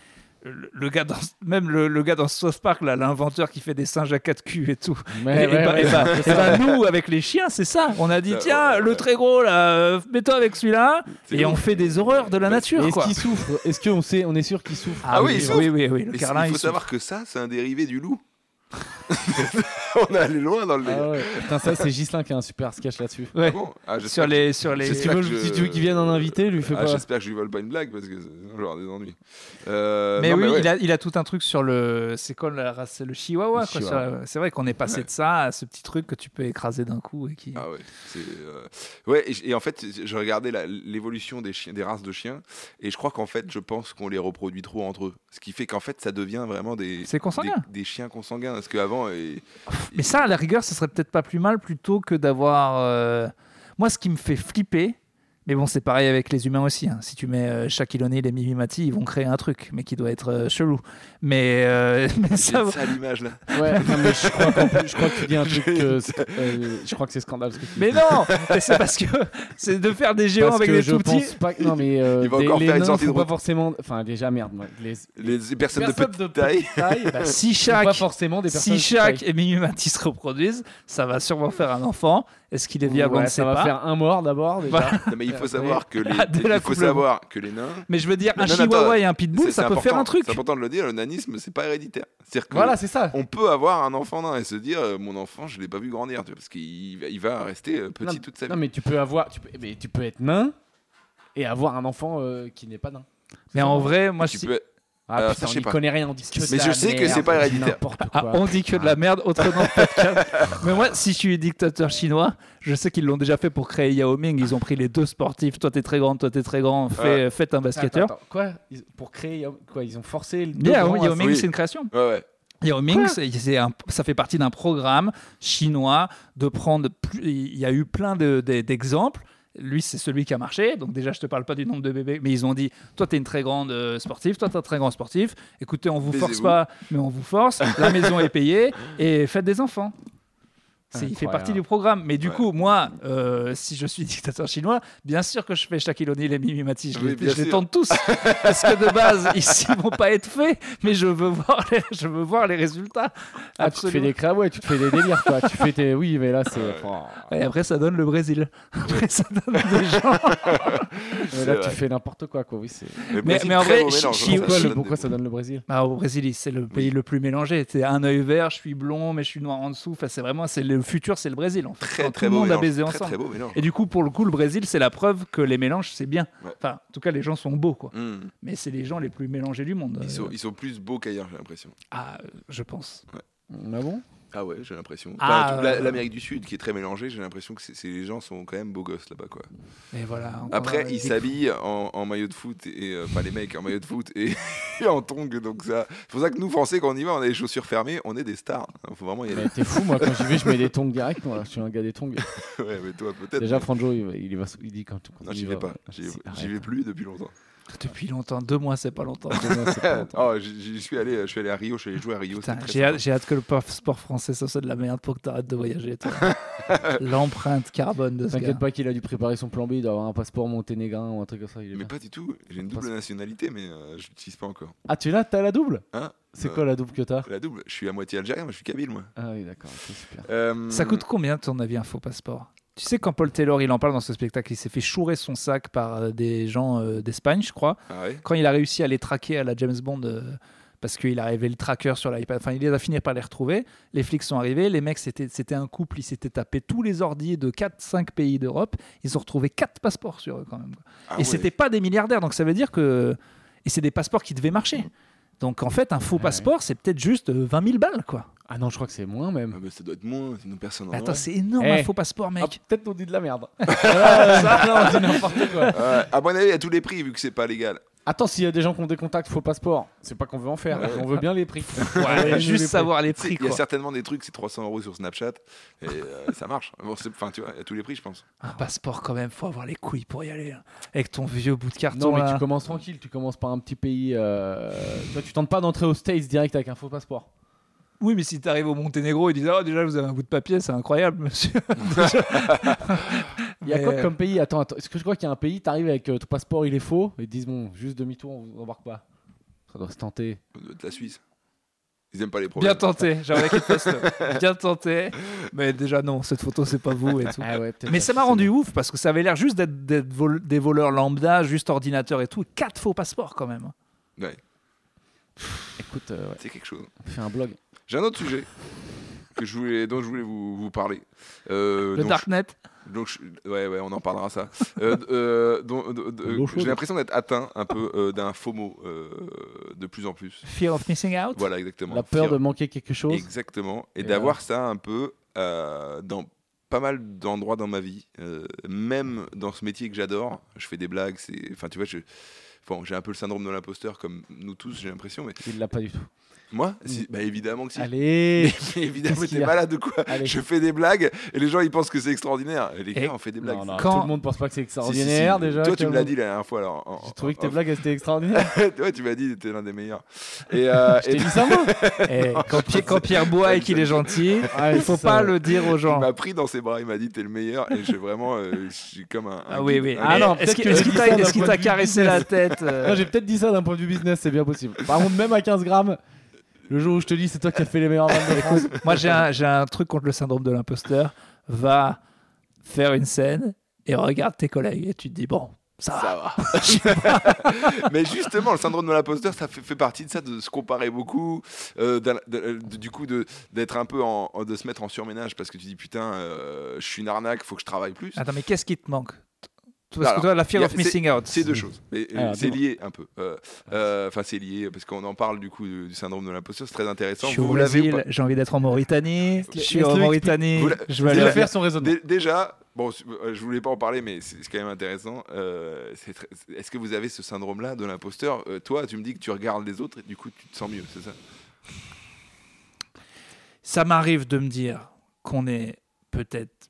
Le, gars dans, même le, le gars dans South Park, là, l'inventeur qui fait des singes à quatre culs et tout. Ouais, et, ouais, bah, ouais, et bah- et bah, nous, avec les chiens, c'est ça. On a dit, tiens, ouais, le très gros, là, euh, mets-toi avec celui-là. Et on fait des horreurs de la Bah, nature, Est-ce qu'il souffre? Est-ce qu'on sait, on est sûr qu'il souffre? Ah oui, il oui, souffre. oui, oui, oui, le Mais carlin, il il faut savoir que ça, c'est un dérivé du loup. (laughs) on est allé loin dans le délire. Ah ouais. Putain, ça, c'est Gislin qui a un super sketch là-dessus. Ouais. Ah bon Ah, Sur les, sur les. Si tu veux, que je- si tu veux qu'il vienne en invité, lui fais Ah, pas. J'espère que je lui vole pas une blague parce que sinon j'aurai des ennuis. Euh, Mais non, oui, ouais. il, a, il a tout un truc sur le. C'est quoi la race C'est le chihuahua. C'est vrai qu'on est passé Ouais. de ça à ce petit truc que tu peux écraser d'un coup et qui. Ah ouais, c'est euh, ouais et, en fait je regardais l'évolution des chiens, des races de chiens et je crois qu'en fait je pense qu'on les reproduit trop entre eux, ce qui fait qu'en fait ça devient vraiment des C'est consanguin. des, des chiens consanguins parce qu'avant. Mais ça, à la rigueur, ce serait peut-être pas plus mal plutôt que d'avoir. euh, Moi, ce qui me fait flipper, mais bon, c'est pareil avec les humains aussi. hein. Si tu mets euh, Shaquille O'Neal et Mimi Mati, ils vont créer un truc, mais qui doit être euh, chelou. Mais, euh, (laughs) mais c'est ça. ça l'image là. Ouais, (laughs) non, mais je crois, qu'en plus- je crois que tu dis un truc. que euh, je crois que c'est scandale ce que tu dis. Mais non Mais c'est parce que c'est de faire des géants Parce avec que des je tout petits. pense pas que. Non, mais. euh, Il va encore les faire une nains sortie de font pas forcément. Enfin, déjà, merde. moi, Les, Les, les personnes, de petite taille. bah, Si pas chaque, forcément des personnes. si chaque taille. et Mimi Mati se reproduisent, ça va sûrement faire un enfant. Est-ce qu'il est viable On Ouais, ne ça sait va pas. faire un mort d'abord. Déjà. Non, mais il faut savoir que les (laughs) Ah, il faut savoir que les nains Mais je veux dire, un Non, chihuahua attends, et un pitbull, ça peut faire un truc. C'est important de le dire, le nanisme c'est pas héréditaire. C'est-à-dire que Voilà, c'est ça. on peut avoir un enfant nain et se dire euh, mon enfant je l'ai pas vu grandir tu vois, parce qu'il va, il va rester euh, petit Non, toute sa vie. Non, mais tu peux avoir. Tu peux, mais tu peux être nain et avoir un enfant euh, qui n'est pas nain. Mais en vrai, moi, tu si- peux Ah Euh, putain, ça, je on sais y pas. connaît rien, on dit que Mais de je la sais que c'est pas héréditaire. Ah, on dit que de la merde, autre nom de podcast. (laughs) Mais moi, si je suis dictateur chinois, je sais qu'ils l'ont déjà fait pour créer Yao Ming. Ils ont pris les deux sportifs. Toi, t'es très grand, toi, t'es très grand. Fais, faites un basketteur. Attends, attends, quoi? Ils- Pour créer Yao- quoi Ils ont forcé le Yao, Ming, oui. c'est une création. ouais ouais Yao Ming, un- ça fait partie d'un programme chinois de prendre. plus- il y a eu plein de- de- d'exemples. Lui, c'est celui qui a marché. Donc, déjà, je te parle pas du nombre de bébés, mais ils ont dit Toi, tu es une très grande euh, sportive, toi, tu es un très grand sportif. Écoutez, on vous force pas, mais on vous force. La maison est payée et faites des enfants. C'est- Il fait partie du programme. Mais du Ouais. coup, moi, euh, si je suis (laughs) dictateur chinois, bien sûr que je fais Shaquille O'Neal et Mimi Mati. Je, Oui, les, je tente tous. (laughs) Parce que de base, ici, ils vont pas être faits. Mais je veux voir les, je veux voir les résultats. Ah, tu te fais des crabes, ouais, tu te fais des délires, quoi. tu fais tes. Oui, mais là, c'est. Ouais. Et après, ça donne le Brésil. Après, ça donne des gens. (laughs) Mais là, vrai. tu fais n'importe quoi, quoi. Oui, Mais- mais en vrai, mélange, Chi- hein, Pourquoi, ça le- donne pourquoi des- ça donne le Brésil Ah, au Brésil, c'est le pays le plus mélangé. C'est un œil vert, je suis blond, mais je suis noir en dessous. Enfin, c'est vraiment, c'est le futur, c'est le Brésil. En fait. Très très tout le beau monde a baisé Très ensemble. très beau mélange. Et du coup, pour le coup, le Brésil, c'est la preuve que les mélanges, c'est bien. Ouais. Enfin, en tout cas, les gens sont beaux, quoi. Hmm. Mais c'est les gens les plus mélangés du monde. Ils euh, sont, ils sont plus beaux qu'ailleurs, j'ai l'impression. Ah, euh, je pense. Ah bon? Ah ouais, j'ai l'impression. Ah, Enfin, euh, L'Amérique du Sud, qui est très mélangée, j'ai l'impression que c'est- c'est- les gens sont quand même beaux gosses là-bas, quoi. Et voilà. Après, euh, ils s'habillent en, en maillot de foot et euh, pas les mecs en maillot de foot et, et (laughs) en tongs, donc ça. C'est pour ça que nous Français, quand on y va, on a les chaussures fermées, on est des stars. Il faut vraiment y aller. Mais T'es fou, moi, quand j'y vais, je mets des tongs direct. Moi, je suis un gars des tongs. (laughs) ouais, mais toi peut-être. Déjà, Franjo, il, il, va, il dit quand, quand non, j'y vais va, pas. J'y vais plus depuis longtemps. Depuis longtemps, deux mois, c'est pas longtemps. Demain, c'est pas (laughs) longtemps. Oh, j'y suis allé, je suis allé à Rio, je suis allé jouer à Rio. J'ai hâte, que le passeport français ça soit de la merde pour que t'arrêtes de voyager. (laughs) L'empreinte carbone de. T'inquiète pas qu'il a dû préparer son plan B, il doit avoir un passeport monténégrin ou un truc comme ça. il est Mais bien. pas du tout. J'ai une double nationalité, mais euh, je l'utilise pas encore. Ah, tu l'as T'as la double? Hein? C'est Euh, quoi la double que t'as? La double. Je suis à moitié algérien, mais je suis kabyle, moi. Ah oui, d'accord, ok, super. Euh, Ça coûte combien, ton avis, un faux passeport? Tu sais, quand Paul Taylor, il en parle dans ce spectacle, il s'est fait chourer son sac par euh, des gens euh, d'Espagne, je crois. Ah Quand il a réussi à les traquer à la James Bond, euh, parce qu'il arrivait le tracker sur l'iPad, enfin, il a fini par les retrouver. Les flics sont arrivés, les mecs, c'était un couple, ils s'étaient tapé tous les ordis de 4-5 pays d'Europe. Ils ont retrouvé 4 passeports sur eux, quand même. Ah et ouais. c'était pas des milliardaires, donc ça veut dire que. Et c'est des passeports qui devaient marcher. Donc en fait, un faux Ouais. passeport, c'est peut-être juste euh, 20 000 balles, quoi. Ah non, je crois que c'est moins même. Ah bah, ça doit être moins, sinon personne en Mais attends, c'est énorme Eh. un faux passeport, mec. Ah, Peut-être on dit de la merde. (laughs) ça, non, on dit n'importe quoi. À mon avis, à tous les prix, vu que c'est pas légal. Attends, s'il y a des gens qui ont des contacts faux passeport, c'est pas qu'on veut en faire, Ouais. on veut bien les prix. (laughs) Ouais, juste les prix. savoir les prix, Il y a certainement des trucs, c'est 300 euros sur Snapchat, et euh, ça marche. Enfin, tu vois, à tous les prix, je pense. Un passeport, quand même, faut avoir les couilles pour y aller. hein. Avec ton vieux bout de carton. Non, mais là. tu commences tranquille, tu commences par un petit pays. Euh... Toi, tu tentes pas d'entrer aux States direct avec un faux passeport. Oui, mais si tu arrives au Monténégro, ils disent Oh, déjà, vous avez un bout de papier, c'est incroyable, monsieur. (laughs) Il y a Mais- quoi comme pays? Attends, attends, est-ce que je crois qu'il y a un pays, t'arrives avec euh, ton passeport, il est faux, et ils te disent bon, juste demi-tour, on vous embarque pas. Ça doit se tenter. De la Suisse. Ils aiment pas les problèmes. Bien tenté, j'aimerais qu'il te fasse le- Bien tenté. Mais déjà, non, cette photo, c'est pas vous et tout. Ah ouais, Mais ça m'a rendu ouf parce que ça avait l'air juste d'être d'être vol- des voleurs lambda, juste ordinateur et tout. Quatre faux passeports quand même. Ouais, Écoute, euh, ouais, c'est quelque chose. fais un blog. J'ai un autre sujet (laughs) que je voulais, dont je voulais vous, vous parler. Euh, Le Darknet. je- donc je- ouais, ouais, on en parlera ça. Euh, euh. J'ai l'impression d'être atteint un peu euh, d'un FOMO euh, de plus en plus. Fear of Missing Out. Voilà, exactement. La peur Fear- de manquer quelque chose. Exactement. Et, Et d'avoir ça un peu euh, dans pas mal d'endroits dans ma vie, euh, même dans ce métier que j'adore. Je fais des blagues, c'est, enfin, tu vois, je, bon, j'ai un peu le syndrome de l'imposteur comme nous tous, j'ai l'impression. Mais Il l'a pas du tout. Moi, si- bah évidemment que si. Allez Mais (laughs) évidemment, Qu'est-ce qu'il t'es malade de quoi Allez. Je fais des blagues et les gens ils pensent que c'est extraordinaire. Et les Et- gars, on fait des blagues. Non, non, Quand- tout le monde pense pas que c'est Si, si, si. extraordinaire déjà. Toi, tu me l'as dit la dernière fois. Alors, en- J'ai trouvé que tes en- blagues elles étaient extraordinaires. (laughs) ouais, tu m'as dit que t'es l'un des meilleurs. Et, euh, (laughs) Je t'ai dit ça moi Et quand, Pierre, quand Pierre boit et qu'il est gentil, Ah, il faut pas le dire aux il gens. m'a pris dans ses bras, il m'a dit t'es le meilleur. Et j'ai vraiment, euh, je suis comme un. Ah oui, oui. Ah Mais non, est-ce qu'il t'a caressé la tête euh, Non, j'ai peut-être dit ça d'un point de vue business, c'est bien possible. Par contre, même à 15 grammes, le jour où je te dis c'est toi qui as fait les meilleures vannes de (laughs) France. Moi, j'ai un, j'ai un truc contre le syndrome de l'imposteur. Va faire une scène et regarde tes collègues et tu te dis bon, ça, va. Ça va. (laughs) Mais justement, le syndrome de l'imposteur, ça fait, fait partie de ça, de se comparer beaucoup, euh, de- de- du coup de d'être un peu en, en- de se mettre en surménage parce que tu dis putain, euh, je suis une arnaque, faut que je travaille plus. Attends, mais qu'est-ce qui te manque Parce Alors, que toi, la fear a- of missing out. C'est deux choses. Euh, Alors, c'est lié un peu. Euh, euh, Enfin, c'est lié parce qu'on en parle du coup du, du syndrome de l'imposteur. C'est très Je intéressant. suis au Vous l'avez j'ai envie d'être en Mauritanie. Je suis en. Mauritanie. Je vais aller faire son raisonnement. Dé- Déjà, bon, je voulais pas en parler, mais c'est quand même intéressant. Euh, très- Est-ce que vous avez ce syndrome-là de l'imposteur? Euh, Toi, tu me dis que tu regardes les autres et du coup, tu te sens mieux, c'est ça? Ça m'arrive de me dire qu'on est peut-être.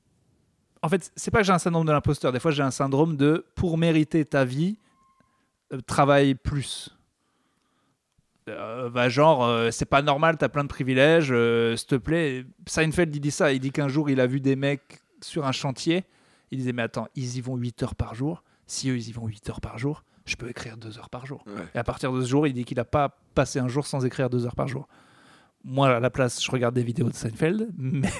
En fait, c'est pas que j'ai un syndrome de l'imposteur. Des fois, j'ai un syndrome de pour mériter ta vie, euh, travaille plus. Euh, bah, genre, euh, c'est pas normal, t'as plein de privilèges, s'il te plaît. Seinfeld, il dit ça. Il dit qu'un jour, il a vu des mecs sur un chantier. Il disait, mais attends, ils y vont 8 heures par jour. Si eux, ils y vont 8 heures par jour, je peux écrire 2 heures par jour. Ouais. Et à partir de ce jour, il dit qu'il n'a pas passé un jour sans écrire 2 heures par jour. Moi, à la place, je regarde des vidéos de Seinfeld, mais (laughs)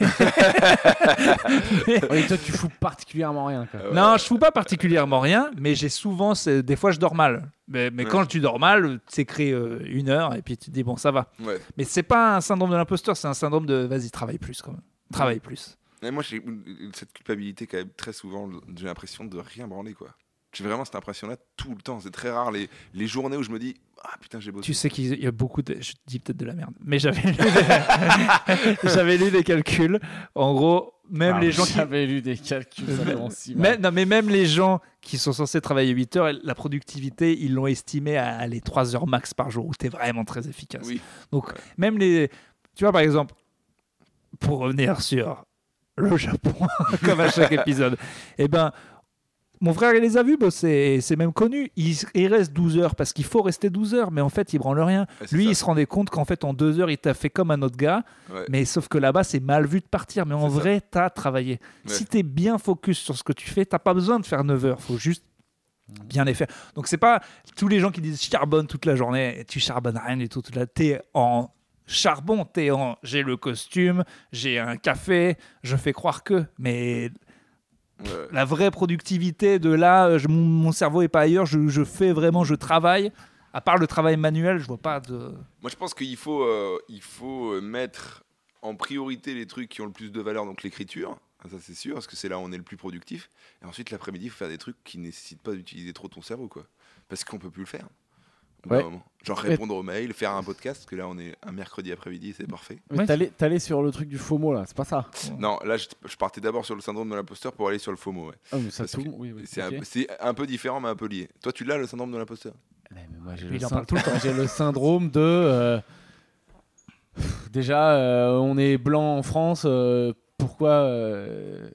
Oui, toi, tu fous particulièrement rien. Quoi. Ouais. Non, je fous pas particulièrement rien, mais j'ai souvent, des fois, je dors mal. Mais, mais Ouais. quand tu dors mal, tu écris euh, une heure et puis tu te dis bon, ça va. Ouais. Mais c'est pas un syndrome de l'imposteur, c'est un syndrome de vas-y, travaille plus quand même. Travaille plus. Mais moi, j'ai cette culpabilité quand même très souvent. J'ai l'impression de rien branler, quoi. J'ai vraiment cette impression-là tout le temps. C'est très rare les, les journées où je me dis Ah putain, j'ai bossé. Tu sais qu'il y a beaucoup de. Je dis peut-être de la merde, mais j'avais lu, des... (laughs) j'avais lu des calculs. En gros, même Ah, les gens qui. J'avais lu des calculs, si mal. Mais, non, mais même les gens qui sont censés travailler 8 heures, la productivité, ils l'ont estimé à aller 3 heures max par jour, où tu es vraiment très efficace. Oui. Donc, Ouais. même les. Tu vois, par exemple, pour revenir sur le Japon, (laughs) comme à chaque épisode, eh ben. Mon frère, il les a vus bosser, c'est même connu. Il, il reste 12 heures parce qu'il faut rester 12 heures, mais en fait, il branle rien. Ouais, Lui, ça. il se rendait compte qu'en fait, en deux heures, il t'a fait comme un autre gars, Ouais. mais sauf que là-bas, c'est mal vu de partir. Mais en vrai, t'as travaillé. Si t'es bien focus sur ce que tu fais, t'as pas besoin de faire 9 heures. Faut juste bien les faire. Donc, c'est pas tous les gens qui disent charbonne toute la journée, et tu charbonnes rien du tout. toute la- T'es en charbon, t'es en j'ai le costume, j'ai un café, je fais croire que. Mais. La vraie productivité de là, je- mon, cerveau est pas ailleurs, je, je fais vraiment, je travaille. À part le travail manuel, je vois pas de. Moi, je pense qu'il faut, euh, il faut euh, mettre en priorité les trucs qui ont le plus de valeur, donc l'écriture. Ah, Ça, c'est sûr, parce que c'est là où on est le plus productif. Et ensuite, l'après-midi, il faut faire des trucs qui nécessitent pas d'utiliser trop ton cerveau, quoi. Parce qu'on peut plus le faire. Ouais. Genre répondre aux mails, faire un podcast, parce que là, on est un mercredi après-midi, c'est parfait. Mais Ouais. t'allais, t'allais sur le truc du FOMO là, c'est pas ça Non, là, je, je partais d'abord sur le syndrome de l'imposteur pour aller sur le FOMO. Ouais. Ah, mais ça Parce tout. que Oui, oui. C'est un, c'est un peu différent, mais un peu lié. Toi, tu l'as, le syndrome de l'imposteur? Mais moi, j'ai le, il en syn- parle tout le (laughs) temps. j'ai le syndrome de. euh, Déjà, euh, on est blanc en France. euh, pourquoi euh,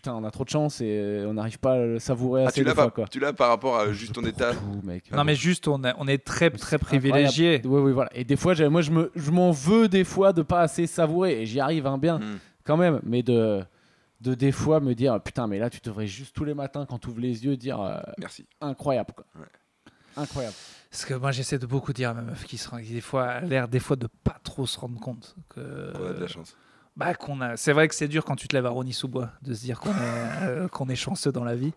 Putain, on a trop de chance et euh, on n'arrive pas à le savourer Ah, assez tu de l'as fois, pas quoi. Tu l'as par rapport à juste ton état tout, mec. Non, mais juste, on, a- on est très, très privilégié. Oui, oui, voilà. Et des fois, j'ai- moi, je me, je m'en veux des fois de pas assez savourer. Et j'y arrive hein, bien, Hmm. quand même. Mais de, de des fois me dire, putain, mais là, tu devrais juste tous les matins, quand tu ouvres les yeux, dire euh, Merci. incroyable, quoi. Ouais. Incroyable. Parce que moi, j'essaie de beaucoup dire à ma meuf qui, se, rend- qui des fois, a l'air des fois de pas trop se rendre compte que. On a de la chance. Bah, qu'on a. C'est vrai que c'est dur quand tu te lèves à Rony-sous-Bois de se dire qu'on est, euh, qu'on est chanceux dans la vie.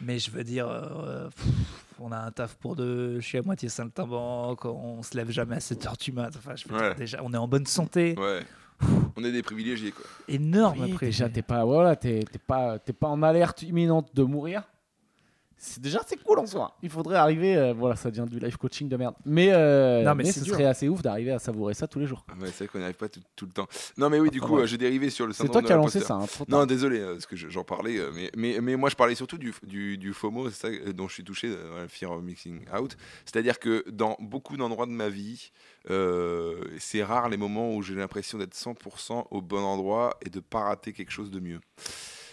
Mais je veux dire, euh, pff, on a un taf pour deux, je suis à moitié saltimbanque, on se lève jamais à 7h du mat. Enfin, je veux dire, déjà, on est en bonne santé. Ouais. On est des privilégiés, quoi. Énorme Oui, après. déjà, t'es pas, voilà, t'es, t'es pas, t'es pas en alerte imminente de mourir. C'est déjà c'est cool en soi. Il faudrait arriver, euh, voilà, ça devient du life coaching de merde. Mais, euh, Non, mais ce dur. serait assez ouf d'arriver à savourer ça tous les jours. Ouais, c'est vrai qu'on n'y arrive pas tout, tout le temps. Non, mais oui, du Enfin, coup, euh, j'ai dérivé sur le C'est toi qui as lancé ça, hein. Non, désolé, euh, parce que je- j'en parlais, euh, mais, mais, mais moi je parlais surtout du, du, du FOMO, c'est ça euh, dont je suis touché, euh, Fear of Mixing Out. C'est-à-dire que dans beaucoup d'endroits de ma vie, euh, c'est rare les moments où j'ai l'impression d'être 100% au bon endroit et de pas rater quelque chose de mieux.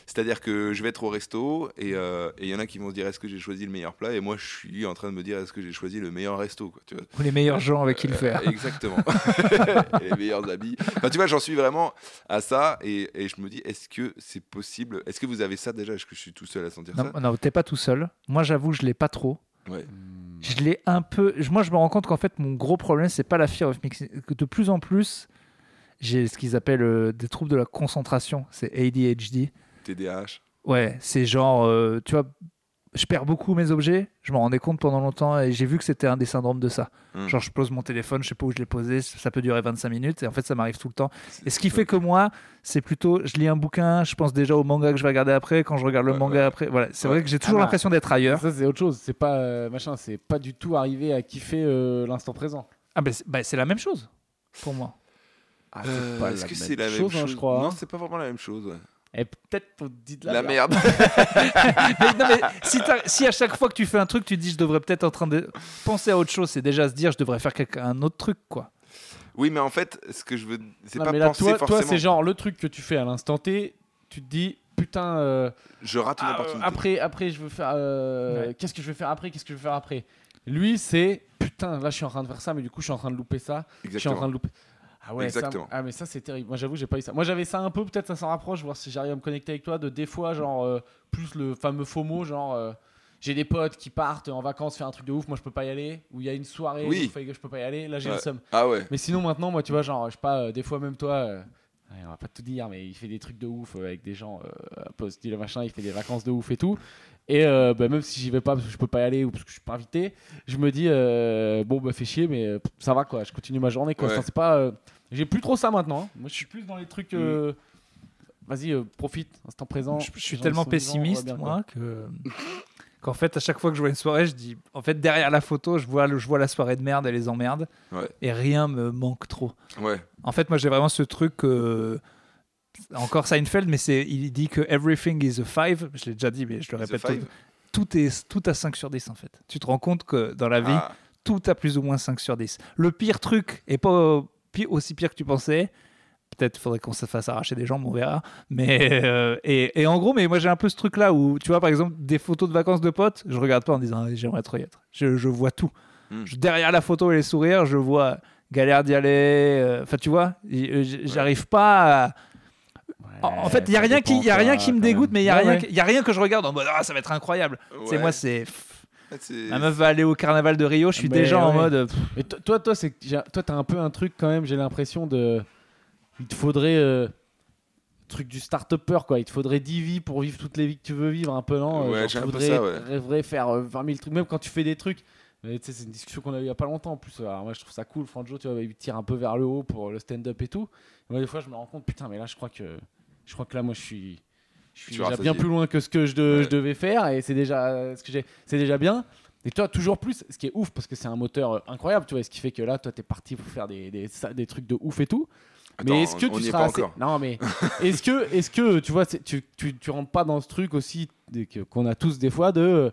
C'est-à-dire que je vais être au resto et euh, il y en a qui vont se dire est-ce que j'ai choisi le meilleur plat? Et moi je suis en train de me dire est-ce que j'ai choisi le meilleur resto quoi, tu vois? Ou les meilleurs gens avec qui le faire. Euh, (laughs) exactement. Et (laughs) les meilleurs habits. Enfin, tu vois, j'en suis vraiment à ça et, et je me dis, est-ce que c'est possible? Est-ce que vous avez ça déjà? Est-ce que je suis tout seul à sentir Non, ça? non t'es pas tout seul. Moi, j'avoue, je l'ai pas trop. Ouais. Je l'ai un peu. Moi, je me rends compte qu'en fait, mon gros problème, c'est pas la fear of mixing. De plus en plus, j'ai ce qu'ils appellent euh, des troubles de la concentration. C'est ADHD. TDAH. Ouais, c'est genre, euh, tu vois, je perds beaucoup mes objets. Je m'en rendais compte pendant longtemps et j'ai vu que c'était un des syndromes de ça. Hmm. Genre, je pose mon téléphone, je sais pas où je l'ai posé, ça peut durer 25 minutes et en fait, ça m'arrive tout le temps. Et ce qui fait que moi, c'est plutôt, je lis un bouquin, je pense déjà au manga que je vais regarder après. Quand je regarde le Ouais, manga ouais. après, voilà, c'est Ouais. vrai que j'ai toujours Ah bah. l'impression d'être ailleurs. Ça c'est autre chose. C'est pas euh, machin. C'est pas du tout arriver à kiffer euh, l'instant présent. Ah, ben, c'est bah, la même chose pour moi. Ah, Euh, pas Est-ce que c'est la même chose, chose, hein, je crois. Non, hein. c'est pas vraiment la même chose. Et peut-être on dit de la, La merde. (laughs) mais, non, mais si, à chaque fois que tu fais un truc, tu te dis je devrais peut-être en train de penser à autre chose, c'est déjà se dire je devrais faire quelque- un autre truc quoi. oui, mais en fait, ce que je veux, c'est Non, pas mais là, penser toi, toi, c'est genre le truc que tu fais à l'instant T. Tu te dis putain. euh, Je rate une ah, euh, opportunité. après, après, je veux faire. euh, Ouais. Qu'est-ce que je vais faire après Qu'est-ce que je vais faire après? Lui, c'est putain, là je suis en train de faire ça, mais du coup je suis en train de louper ça. Je suis en train de louper. Ah ouais, ça- Exactement. ah mais ça c'est terrible. Moi j'avoue, j'ai pas eu ça. Moi j'avais ça un peu, peut-être ça s'en rapproche, voir si j'arrive à me connecter avec toi. De des fois, genre, euh, plus le fameux FOMO, genre, euh, j'ai des potes qui partent en vacances faire un truc de ouf, moi je peux pas y aller. Ou il y a une soirée, Oui. où je peux pas y aller. Là j'ai Ouais. le seum. Ah ouais. Mais sinon maintenant, moi tu vois, genre, je sais pas, euh, des fois même toi. ouais, on va pas tout dire, mais il fait des trucs de ouf avec des gens, style machin, il fait des vacances de ouf et tout. Et euh, bah, même si j'y vais pas parce que je peux pas y aller ou parce que je suis pas invité, je me dis euh, bon bah fais chier mais euh, ça va quoi, je continue ma journée quoi. Ouais. Enfin, c'est pas, euh, j'ai plus trop ça maintenant. hein. Moi je suis plus dans les trucs. euh, Vas-y euh, profite, instant présent. Je, je suis tellement vivants, pessimiste, moi, que. Qu'en fait, à chaque fois que je vois une soirée, je dis. En fait, derrière la photo, je vois, le- je vois la soirée de merde et les emmerdes. Ouais. Et rien me manque trop. Ouais. En fait, moi, j'ai vraiment ce truc. euh, encore Seinfeld, mais c'est, il dit que everything is a five. Je l'ai déjà dit, mais je le répète. Tout, tout est tout à 5 sur 10 en fait. Tu te rends compte que dans la vie, Ah, tout a plus ou moins 5 sur 10. Le pire truc est pas aussi pire que tu pensais. Peut-être faudrait qu'on se fasse arracher des jambes, on verra. Mais euh, et, et en gros, mais moi j'ai un peu ce truc là où tu vois par exemple des photos de vacances de potes, je regarde pas en disant Ah, j'aimerais trop y être. Je, je vois tout. Hmm. Je- derrière la photo et les sourires, je vois galère d'y aller. euh, Enfin tu vois, j'arrive pas. À... En- en fait, il y a rien qui, y a rien qui me dégoûte, mais il y a Ouais, rien, y a rien que je regarde en mode ah ça va être incroyable. C'est moi c'est la meuf va aller au carnaval de Rio, je suis Mais déjà en ouais. mode pff, Mais to- toi, toi, c'est toi, t'as un peu un truc quand même. J'ai l'impression de, il te faudrait euh, truc du start-upper quoi. Il te faudrait 10 vies pour vivre toutes les vies que tu veux vivre un peu non? Ouais, tu un peu voudrais, ça, ouais. rêverais faire euh, 20 000 trucs, même quand tu fais des trucs. C'est une discussion qu'on a eu il y a pas longtemps en plus. Alors moi, je trouve ça cool. Franjo, tu vois, il tire un peu vers le haut pour le stand-up et tout. Et moi, des fois, je me rends compte, putain, mais là, je crois que, je crois que là, moi, je suis, je suis Tu déjà bien plus loin que ce que je, de- Ouais. je devais faire et c'est déjà ce que j'ai, c'est déjà bien. Et toi, toujours plus, ce qui est ouf parce que c'est un moteur euh, incroyable, tu vois, ce qui fait que là, toi, t'es parti pour faire des, des, ça- des trucs de ouf et tout. Attends, mais est-ce que on tu est seras assez... Non, mais (laughs) est-ce que, est-ce que, tu vois, tu, tu, tu rentres pas dans ce truc aussi qu'on a tous des fois de.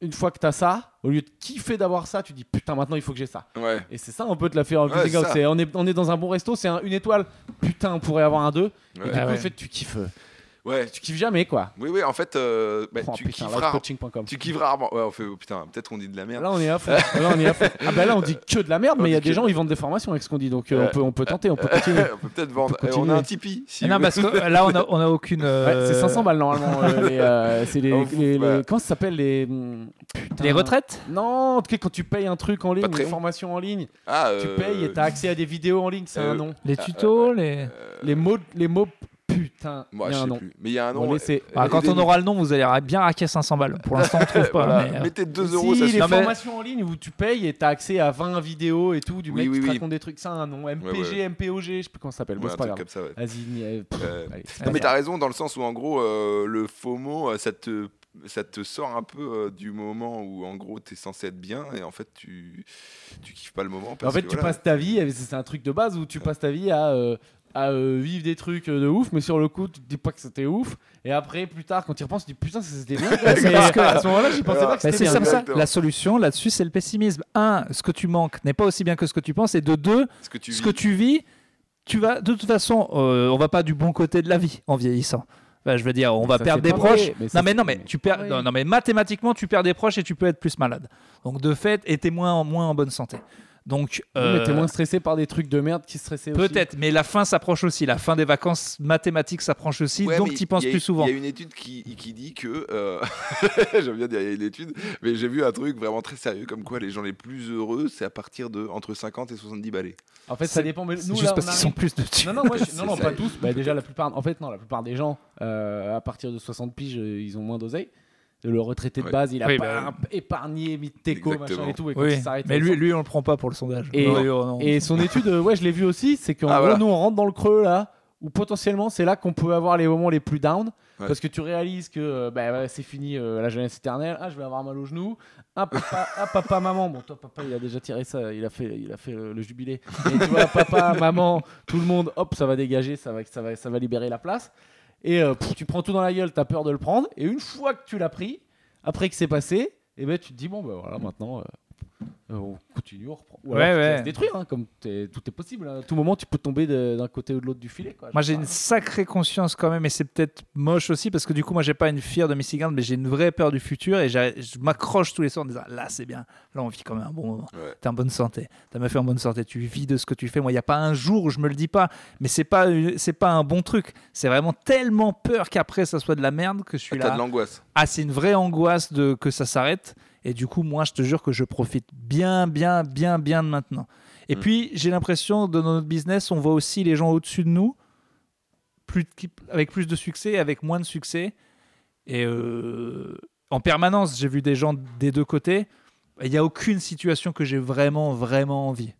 Une fois que t'as ça, au lieu de kiffer d'avoir ça, tu dis putain, maintenant il faut que j'ai ça. Ouais. Et c'est ça un peu de la faire Ouais, c'est on est, on est dans un bon resto, c'est un- une étoile, putain, on pourrait avoir un 2. Et Ouais. du Ah coup, ouais. en fait, tu kiffes. Ouais. Tu kiffes jamais, quoi. Oui, oui, en fait, euh, bah, Oh, tu putain, kiffes rarement. livecoaching.com. Tu kiffes rarement. Ouais, on fait, oh, putain, peut-être qu'on dit de la merde. Là, on est à fond. Là, on est à fond. Ah, bah là, on dit que de la merde, On mais il y a des que- gens, ils vendent des formations avec ce qu'on dit. Donc, euh, Ouais. on, peut, on peut tenter, on peut continuer. (laughs) on peut peut-être vendre. On peut Euh, on a un Tipeee. Si non parce que là on a, on a aucune Ouais, c'est 500 balles normalement. euh, les, euh, c'est les, les- bah. les- comment ça s'appelle les hum, putain. les retraites? Non, en tout cas, quand tu payes un truc en ligne, une formation en ligne, Ah, tu payes et t'as accès à des vidéos en ligne. C'est un nom. Les tutos, les. Les mots, les mots, putain. Moi, il y je un sais nom. plus. Mais il y a un Bon, nom. laissez- euh, Ah, quand on aura le nom, vous allez bien raquer 500 balles. Pour l'instant, on trouve (laughs) pas. Voilà. mais, euh, Mettez 2 Si, euros, ça les suffit. Formations en ligne où tu payes et t'as accès à 20 vidéos et tout, du Oui, mec oui, qui te oui. raconte des trucs. Ça a un nom. MPG, ouais. MPOG, je sais plus comment ça s'appelle. Bon, Ouais, c'est un pas truc grave. comme ça, ouais. Vas-y, euh, pff, Euh, allez. Non, mais t'as raison dans le sens où, en gros, euh, le FOMO, euh, ça te, ça te sort un peu euh, du moment où, en gros, t'es censé être bien et en fait, tu, tu kiffes pas le moment. En Parce fait, que, tu voilà. passes ta vie, et c'est c'est un truc de base où tu passes ta vie à, euh, à euh, vivre des trucs euh, de ouf, mais sur le coup, tu te dis pas que c'était ouf. Et après, plus tard, quand tu y repenses, tu te dis putain, ça, c'était bien. (laughs) parce que- à ce moment-là, j'y pensais pas que c'était bien. ça. La solution là-dessus, c'est le pessimisme. Un, ce que tu manques n'est pas aussi bien que ce que tu penses. Et de deux, Ce que tu ce vis. que tu vis, tu vas. De toute façon, euh, on va pas du bon côté de la vie en vieillissant. Enfin, je veux dire, on va perdre des proches. mais non mais non mais tu perds. Non, non, mais mathématiquement, tu perds des proches et tu peux être plus malade. Donc de fait, et t'es moins moins en bonne santé. Donc Oui, mais t'es euh, moins stressé par des trucs de merde qui stressaient aussi. Peut-être, mais la fin s'approche aussi. La fin des vacances mathématiques s'approche aussi, Ouais, donc y penses plus souvent. Il y a une étude qui, qui dit que. euh, (laughs) J'aime bien dire il y a une étude, mais j'ai vu un truc vraiment très sérieux comme quoi les gens les plus heureux, c'est à partir de entre 50 et 70 balais. En fait, ça dépend. Mais nous, juste là, parce on qu'ils sont plus de. Non, non, moi, je- (laughs) C'est non, pas tous. Bah, déjà, la plupart, en fait, non, la plupart des gens, euh, à partir de 60 piges, euh, ils ont moins d'oseille. Le retraité de Ouais. base, il a Oui, pas bah, épargné, mis de teco, machin et tout. Et quand Oui, il s'arrête, mais lui, lui, on le prend pas pour le sondage. Et- Non, lui, oh, non. Et son étude, euh, ouais, je l'ai vu aussi, c'est qu'en Ah, gros, voilà. nous, on rentre dans le creux là, où potentiellement, c'est là qu'on peut avoir les moments les plus down. Ouais. Parce que tu réalises que euh, bah, c'est fini euh, la jeunesse éternelle. Ah, je vais avoir mal au genou. Ah, papa, ah, papa, maman. Bon, toi, papa, il a déjà tiré ça. Il a fait, il a fait le, le jubilé. Et tu vois, papa, maman, tout le monde, hop, ça va dégager, ça va, ça va, ça va libérer la place. Et euh, tu prends tout dans la gueule, t'as peur de le prendre. Et une fois que tu l'as pris, après que c'est passé, et ben tu te dis bon, ben voilà, maintenant. euh, euh, on continue, on reprend. Ou Ouais, alors tu te ouais. laisses détruire, hein, comme tout est possible. hein. À tout moment, tu peux tomber d'un côté ou de l'autre du filet. Quoi. Moi, j'ai une sacrée conscience quand même, et c'est peut-être moche aussi parce que du coup, moi, j'ai pas une fear de missing out, mais j'ai une vraie peur du futur et je m'accroche tous les soirs en disant là, c'est bien, là, on vit quand même un bon moment. Ouais. T'es en bonne santé, ta meuf est en bonne santé, tu vis de ce que tu fais. Moi, il n'y a pas un jour où je me le dis pas, mais c'est pas, c'est pas un bon truc. C'est vraiment tellement peur qu'après ça soit de la merde que je suis T'as là. de l'angoisse. Ah, c'est une vraie angoisse de que ça s'arrête. Et du coup, moi, je te jure que je profite bien, bien, bien, bien de maintenant. Et Mm. puis, j'ai l'impression que dans notre business, on voit aussi les gens au-dessus de nous, plus, avec plus de succès, avec moins de succès. Et euh, en permanence, j'ai vu des gens des deux côtés. Il n'y a aucune situation que j'ai vraiment, vraiment envie.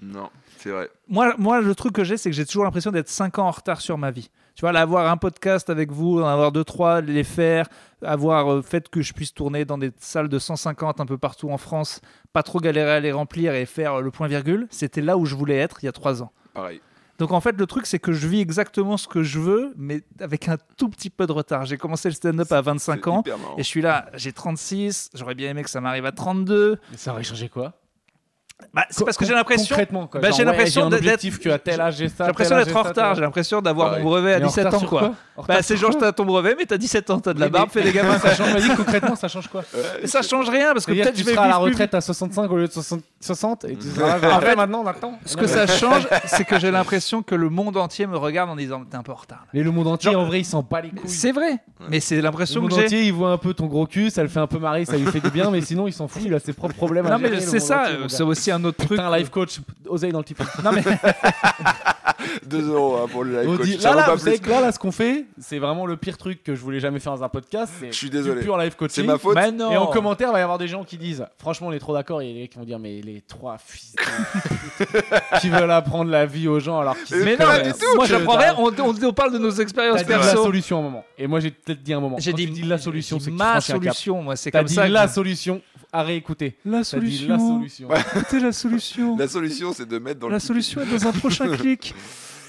Non, c'est vrai. Moi, moi, le truc que j'ai, c'est que j'ai toujours l'impression d'être 5 ans en retard sur ma vie. Tu vois, là, avoir un podcast avec vous, en avoir deux, trois, les faire, avoir euh, fait que je puisse tourner dans des salles de 150 un peu partout en France, pas trop galérer à les remplir et faire le point virgule, c'était là où je voulais être il y a trois ans. Pareil. Donc en fait, le truc, c'est que je vis exactement ce que je veux, mais avec un tout petit peu de retard. J'ai commencé le stand-up à 25 C'est ans, et je suis là, j'ai 36, j'aurais bien aimé que ça m'arrive à 32. Mais ça aurait changé quoi? Bah, c'est parce que j'ai l'impression... Bah, j'ai ouais, l'impression d'être- j'ai l'impression d'être en retard, j'ai l'impression d'avoir Pareil. mon brevet à Mais en 17 retard ans, quoi. En Bah, c'est genre, t'as ton brevet, mais t'as 17 ans, t'as de la barbe, fais des (laughs) gamins. Ça change, vas-y, concrètement, ça change quoi Mais ça change rien parce que peut-être je tu vais seras à la retraite à 65 au lieu de 60, 60 et tu (laughs) seras là, après maintenant, maintenant. Ce que ça change, c'est que j'ai l'impression que le monde entier me regarde en disant t'es un peu en retard. Mais le monde entier, en vrai, il s'en bat les couilles. C'est vrai, mais c'est Le l'impression que monde j'ai. entier, il voit un peu ton gros cul, ça le fait un peu marrer, ça lui fait du bien, mais sinon, il s'en fout, il a ses propres problèmes. Non mais le c'est monde ça, euh, gars. C'est un autre truc. Putain, life coach, oseille dans le Tipeee. Non mais (laughs) 2 euros hein, pour le live On coach. dit- là, là, pas vous savez plus. que là, là, ce qu'on fait, c'est vraiment le pire truc que je voulais jamais faire dans un podcast. Je suis désolé. pur live coaching. C'est ma faute. Mais non. Et en commentaire, il va y avoir des gens qui disent Franchement, on est trop d'accord. Il y a des qui vont dire Mais les trois fils qui veulent apprendre la vie aux gens alors qu'ils Mais non, pas du tout, moi j'apprends dalle. rien. On, on, on parle de nos expériences dit la perso. solution à un moment. Et moi, j'ai peut-être dit un moment. J'ai dit, la solution, dit ma un solution. Moi c'est comme ça. la solution à réécouter. La solution. la solution. Écoutez (laughs) la solution. La solution, c'est de mettre dans La le. solution est dans un prochain (laughs) clic.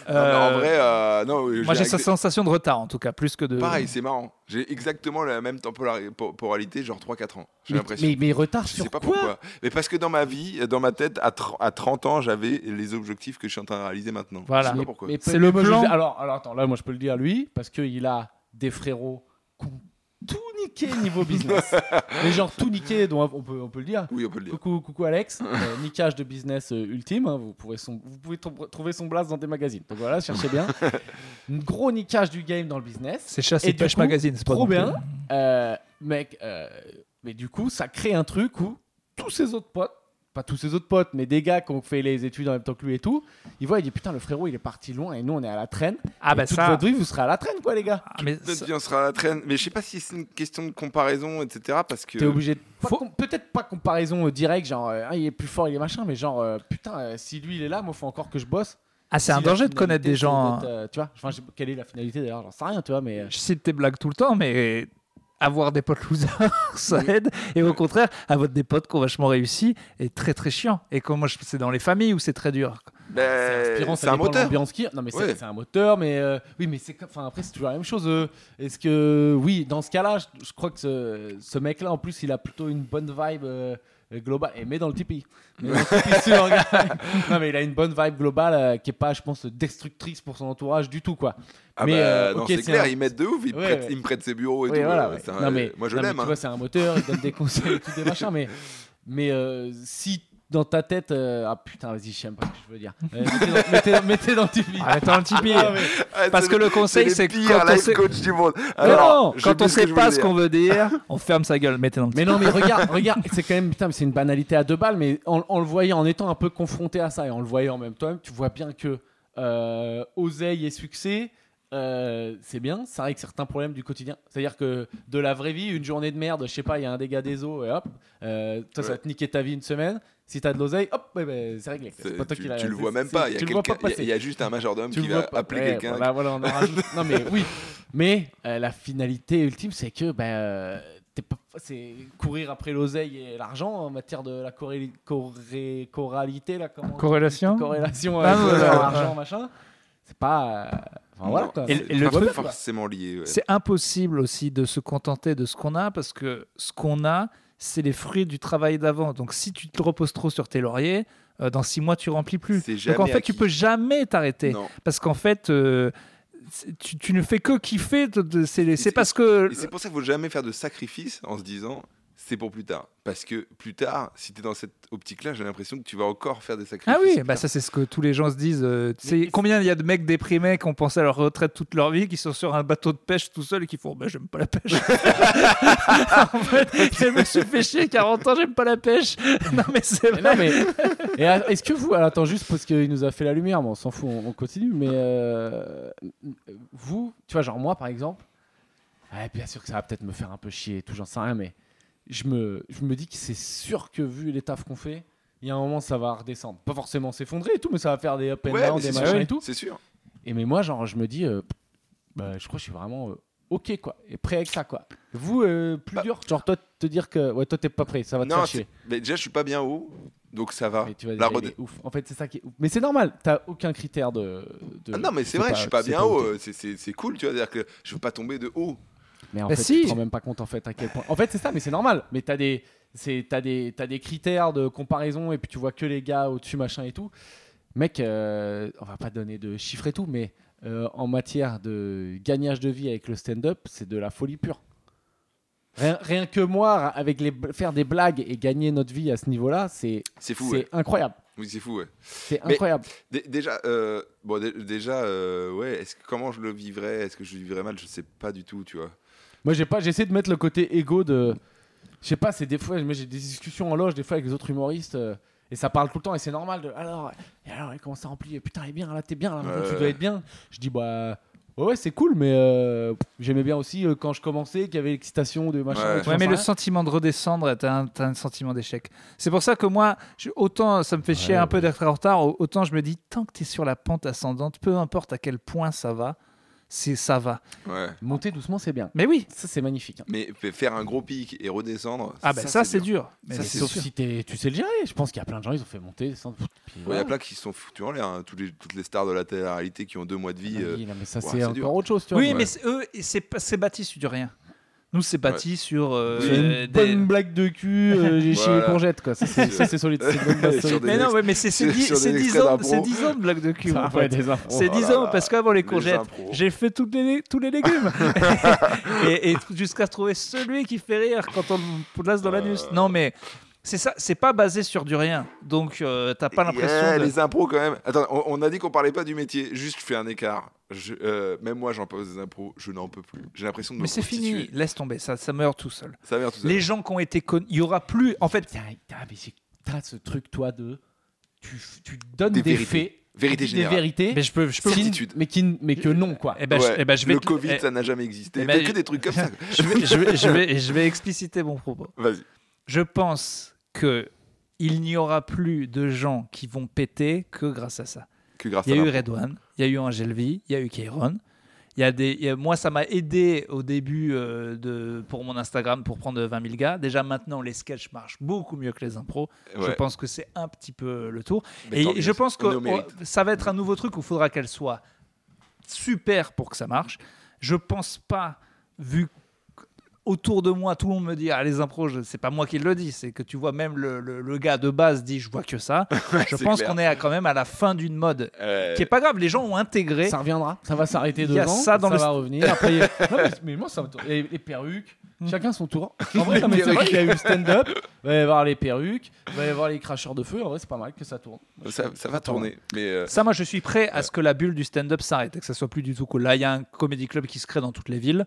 Non, mais en Euh, vrai, euh, non. Moi j'ai cette sensation de retard en tout cas, plus que de. Pareil, c'est marrant. J'ai exactement la même temporali- po- temporalité, genre 3-4 ans. J'ai Mais, l'impression. mais, mais retard Je sur sais pas quoi pourquoi. Mais parce que dans ma vie, dans ma tête, à, tr- à 30 ans, j'avais les objectifs que je suis en train de réaliser maintenant. Voilà. Je sais Mais- pas pourquoi. mais C'est le plan. dis- alors, alors attends, là moi je peux le dire lui parce qu'il a des frérots qui ont tout niqué niveau business. (laughs) Mais genre tout niqué, dont on peut, on peut le dire. Oui, on peut le dire. Coucou, coucou Alex, (laughs) Euh, niquage de business euh, ultime. hein, vous, pouvez son- vous pouvez tr- trouver son blast dans des magazines. Donc voilà, cherchez bien. (laughs) Un gros niquage du game dans le business. C'est chasse Et et du pêche coup, magazine, c'est pas trop non plus- bien. Euh, mec, euh, mais du coup, ça crée un truc où tous ses autres potes, pas tous ses autres potes, mais des gars qui ont fait les études en même temps que lui et tout, ils voient, ils disent putain, le frérot il est parti loin et nous on est à la traîne. Ah Et bah toute ça. votre vie vous serez à la traîne quoi les gars. Ah, mais Peut-être ça- bien on sera à la traîne. Mais je sais pas si c'est une question de comparaison, etc. Parce que. T'es obligé de. Faut- com- Peut-être pas comparaison euh, directe, genre euh, ah, il est plus fort, il est machin, mais genre euh, putain, euh, si lui il est là, moi faut encore que je bosse. Ah, c'est un Si danger de connaître des gens. euh, tu vois, enfin, quelle est la finalité d'ailleurs, j'en sais rien, tu vois, mais. Je cite tes blagues tout le temps, mais avoir des potes losers, (laughs) ça aide. Et au contraire, avoir des potes qui ont vachement réussi est très très chiant. Et comme moi, c'est dans les familles où c'est très dur. Ben, c'est inspirant, ça c'est un moteur. a. Non, mais c'est Ouais. un moteur, mais euh, oui, mais c'est enfin après c'est toujours la même chose. euh, Est-ce que oui, dans ce cas-là, je, je crois que ce, ce mec-là, en plus, il a plutôt une bonne vibe euh, globale. Et met dans le Tipeee. Mais dans le Tipeee, (laughs) non, mais il a une bonne vibe globale euh, qui est pas, je pense, destructrice pour son entourage du tout, quoi. Ah Mais, bah, euh, non, ok, c'est clair, un- ils mettent de ouf, ils, me Ouais, prêtent, ouais. ils me prêtent ses bureaux et Oui, tout. voilà, euh, ouais. un- Non, mais, moi je l'aime. Tu hein. vois, c'est un moteur, il donne des conseils (laughs) et tout, des machins, mais, mais euh, si dans ta tête, euh, ah putain, vas-y, je sais même pas ce que je veux dire. Euh, mettez, dans, mettez, mettez dans Tipeee. Dans le Tipeee. Ah, mais- Ah, Parce c'est que le conseil, c'est les que pires quand on life sait- coach du monde. Alors, non, je quand sais on ce que sait je pas ce dire. qu'on veut dire, on ferme sa gueule. Mettez dans le Mais non, mais regarde, regarde, c'est quand même, putain, mais c'est une banalité à deux balles, mais en, en le voyant, en étant un peu confronté à ça et en le voyant en même temps, tu vois bien que euh, oseille et succès, euh, c'est bien, ça règle certains problèmes du quotidien. C'est-à-dire que de la vraie vie, une journée de merde, je sais pas, il y a un dégât des eaux et hop, euh, toi, ça va te niquer ta vie une semaine. Si t'as de l'oseille, hop, ouais, ouais, c'est réglé. C'est- pas toi tu, qui l'as- tu le vois même pas. Il y, a y juste un majordome Tu qui va pas. appeler Ouais, quelqu'un. Voilà, voilà, on en (laughs) rajoute. non, mais oui. Mais euh, la finalité ultime, c'est que ben, euh, t'es pas- c'est courir après l'oseille et l'argent en matière de la corré- corré- corralité, là, comment on dit Corrélation corrélation Ah, avec ouais, ouais, l'argent, machin. C'est pas. euh, Enfin, voilà, Non, quoi. Et- c'est et le pas truc- forcément lié. ouais. C'est impossible aussi de se contenter de ce qu'on a parce que ce qu'on a, c'est les fruits du travail d'avant. Donc si tu te reposes trop sur tes lauriers, euh, dans six mois, tu remplis plus. Donc en fait, tu acquis. peux jamais t'arrêter. Parce qu'en fait, euh, tu, tu ne fais que kiffer. C'est parce que. C'est pour ça qu'il faut jamais faire de sacrifice en se disant c'est pour plus tard. Parce que plus tard, si tu es dans cette optique-là, j'ai l'impression que tu vas encore faire des sacrifices. Ah oui, bah ça c'est ce que tous les gens se disent. euh, Mais- combien il y a de mecs déprimés qui ont pensé à leur retraite toute leur vie, qui sont sur un bateau de pêche tout seul et qui font bah, j'aime pas la pêche. (laughs) (laughs) en fait, je me suis fait chier 40 ans, j'aime pas la pêche. (laughs) non mais c'est vrai. non, mais. Et euh, est-ce que vous. alors, attends, juste parce qu'il nous a fait la lumière, mais on s'en fout, on, on continue. Mais. euh, vous, tu vois, genre moi par exemple. Ouais, bien sûr que ça va peut-être me faire un peu chier et tout, j'en sais rien, mais. Je me, je me dis que c'est sûr que vu les tafs qu'on fait, il y a un moment ça va redescendre. Pas forcément s'effondrer et tout, mais ça va faire des up and Ouais, down, des machins sûr, et tout. C'est sûr. Et mais moi, genre, je me dis, euh, bah, je crois que je suis vraiment euh, ok, quoi, et prêt avec ça, quoi. Vous, euh, plus Bah- dur, genre, toi, te dire que, ouais, toi, t'es pas prêt, ça va te faire chier. mais déjà, je suis pas bien haut, donc ça va. Mais tu vas La dire, est ouf. En fait, c'est ça qui est ouf. Mais c'est normal, t'as aucun critère de. de- Ah non, mais c'est vrai, je suis pas bien haut. c'est- cool, tu vois. C'est-à-dire que je veux pas tomber de haut. Mais en Bah fait, si. tu te rends même pas compte, en fait, à quel point. En fait, c'est ça, mais c'est normal. Mais t'as des. c'est- T'as des, t'as des critères de comparaison et puis tu vois que les gars au-dessus, machin et tout. Mec, euh, on va pas donner de chiffres et tout, mais euh, en matière de gagnage de vie avec le stand-up, c'est de la folie pure. Rien, rien que moi, avec les, faire des blagues et gagner notre vie à ce niveau-là, c'est C'est fou, c'est ouais. incroyable. Oui, c'est fou, ouais. C'est incroyable. Dé- Déjà, euh, bon, dé- déjà, euh, ouais. Est-ce que comment je le vivrais? Est-ce que je le vivrais mal? Je sais pas du tout, tu vois. Moi, j'ai pas, j'essaie de mettre le côté égo de. Je sais pas, c'est des fois, moi, j'ai des discussions en loge, des fois avec les autres humoristes, euh, et ça parle tout le temps, et c'est normal. De, alors, et alors, comment ça remplit Putain, il est bien, là, t'es bien, là, maintenant, tu dois être bien. Je dis, bah. Ouais, ouais, c'est cool, mais euh, j'aimais bien aussi euh, quand je commençais qu'il y avait l'excitation de machin. Ouais. et tout, Ouais, mais le rien. sentiment de redescendre, t'as un, t'as un sentiment d'échec. C'est pour ça que moi, je- autant ça me fait chier Ouais, un peu d'être en retard, au- autant je me dis, tant que t'es sur la pente ascendante, peu importe à quel point ça va, c'est ça va. Ouais. Monter doucement, c'est bien. Mais oui, Ça, c'est magnifique. hein. Mais faire un gros pic et redescendre. ah ben ça, c'est dur. Mais Ça, c'est sauf sûr. si t'es- tu sais le gérer. Je pense qu'il y a plein de gens, ils ont fait monter, descendre. puis Il y voilà. a plein qui se sont foutus en l'air. hein. Tous les, toutes les stars de la télé-réalité qui ont deux mois de vie. Ah euh, oui, non, mais ça, ouais, c'est c'est encore dur. autre chose, tu vois. Oui, mais c'est- eux, c'est pas- c'est bâti sur du rien. Nous, c'est bâti sur euh, C'est une des- bonne blague de cul, euh, j'ai chié les Voilà. courgettes, quoi. Ça, c'est solide. C'est une bonne base Sur solide. Mais non, ouais, mais c'est c'est sur- dix sur des c'est dix extraits ans, d'impro. c'est dix ans de blague de cul. Mon fait. C'est Oh 10 là ans parce qu'avant les courgettes, j'ai fait toutes les, tous les légumes. (laughs) et et jusqu'à trouver celui qui fait rire quand on le place dans l'anus. Euh. Non, mais c'est ça, c'est pas basé sur du rien. Donc euh, t'as pas l'impression. Yeah, de- Les impros quand même. Attends, on, on a dit qu'on parlait pas du métier. Juste, je fais un écart. Je- euh, même moi, j'en pose des impros. Je n'en peux plus. J'ai l'impression de me Mais c'est fini, laisse tomber, ça, ça meurt tout seul. Ça vient tout seul. Les gens qui ont été connus, il y aura plus. En fait, t'as ce truc, toi, de. Tu, tu donnes Des des, vérités. faits, Vérité des générale. vérités, mais je peux, je peux. mais, qui, mais que non, quoi. Eh ben, je- Ouais, eh ben, je vais le te- Covid, eh, ça n'a jamais existé. eh ben, Mais que des trucs comme ça. (laughs) je vais, je vais, je vais, je vais expliciter mon propos. Vas-y. Je pense que il n'y aura plus de gens qui vont péter que grâce à ça. Que grâce Il y a à eu. Redouane, il y a eu Angel V, il y a eu Kairon. Il y a des, il y a- moi, ça m'a aidé au début euh, de, pour mon Instagram pour prendre 20 000 gars. Déjà maintenant, les sketchs marchent beaucoup mieux que les impros. Je pense que c'est un petit peu le tour. Mais Et je pense que on ça va être un nouveau truc où il faudra qu'elle soit super pour que ça marche. Je pense pas, vu que autour de moi, tout le monde me dit ah, les impros, je- c'est pas moi qui le dis, c'est que tu vois même le, le- le gars de base dit je vois que ça. (laughs) je pense qu'on est à- quand même à la fin d'une mode Euh, qui est pas grave. Les gens ont intégré. Ça reviendra, ça va s'arrêter Il y a devant, ça dans le- va revenir. Après, il y a- (laughs) non, mais, mais moi, ça me tourne. les, les perruques, Hmm. chacun son tour. (laughs) En vrai, non, mais c'est vrai qu'il y a eu le stand-up, il va y avoir les perruques, il va y avoir les cracheurs de feu. En vrai, c'est pas mal que ça tourne. ça, ça va tourner. Mais euh, Ça, moi, je suis prêt à ce que la bulle du stand-up s'arrête et que ça soit plus du tout cool. Là, il y a un comédie club qui se crée dans toutes les villes.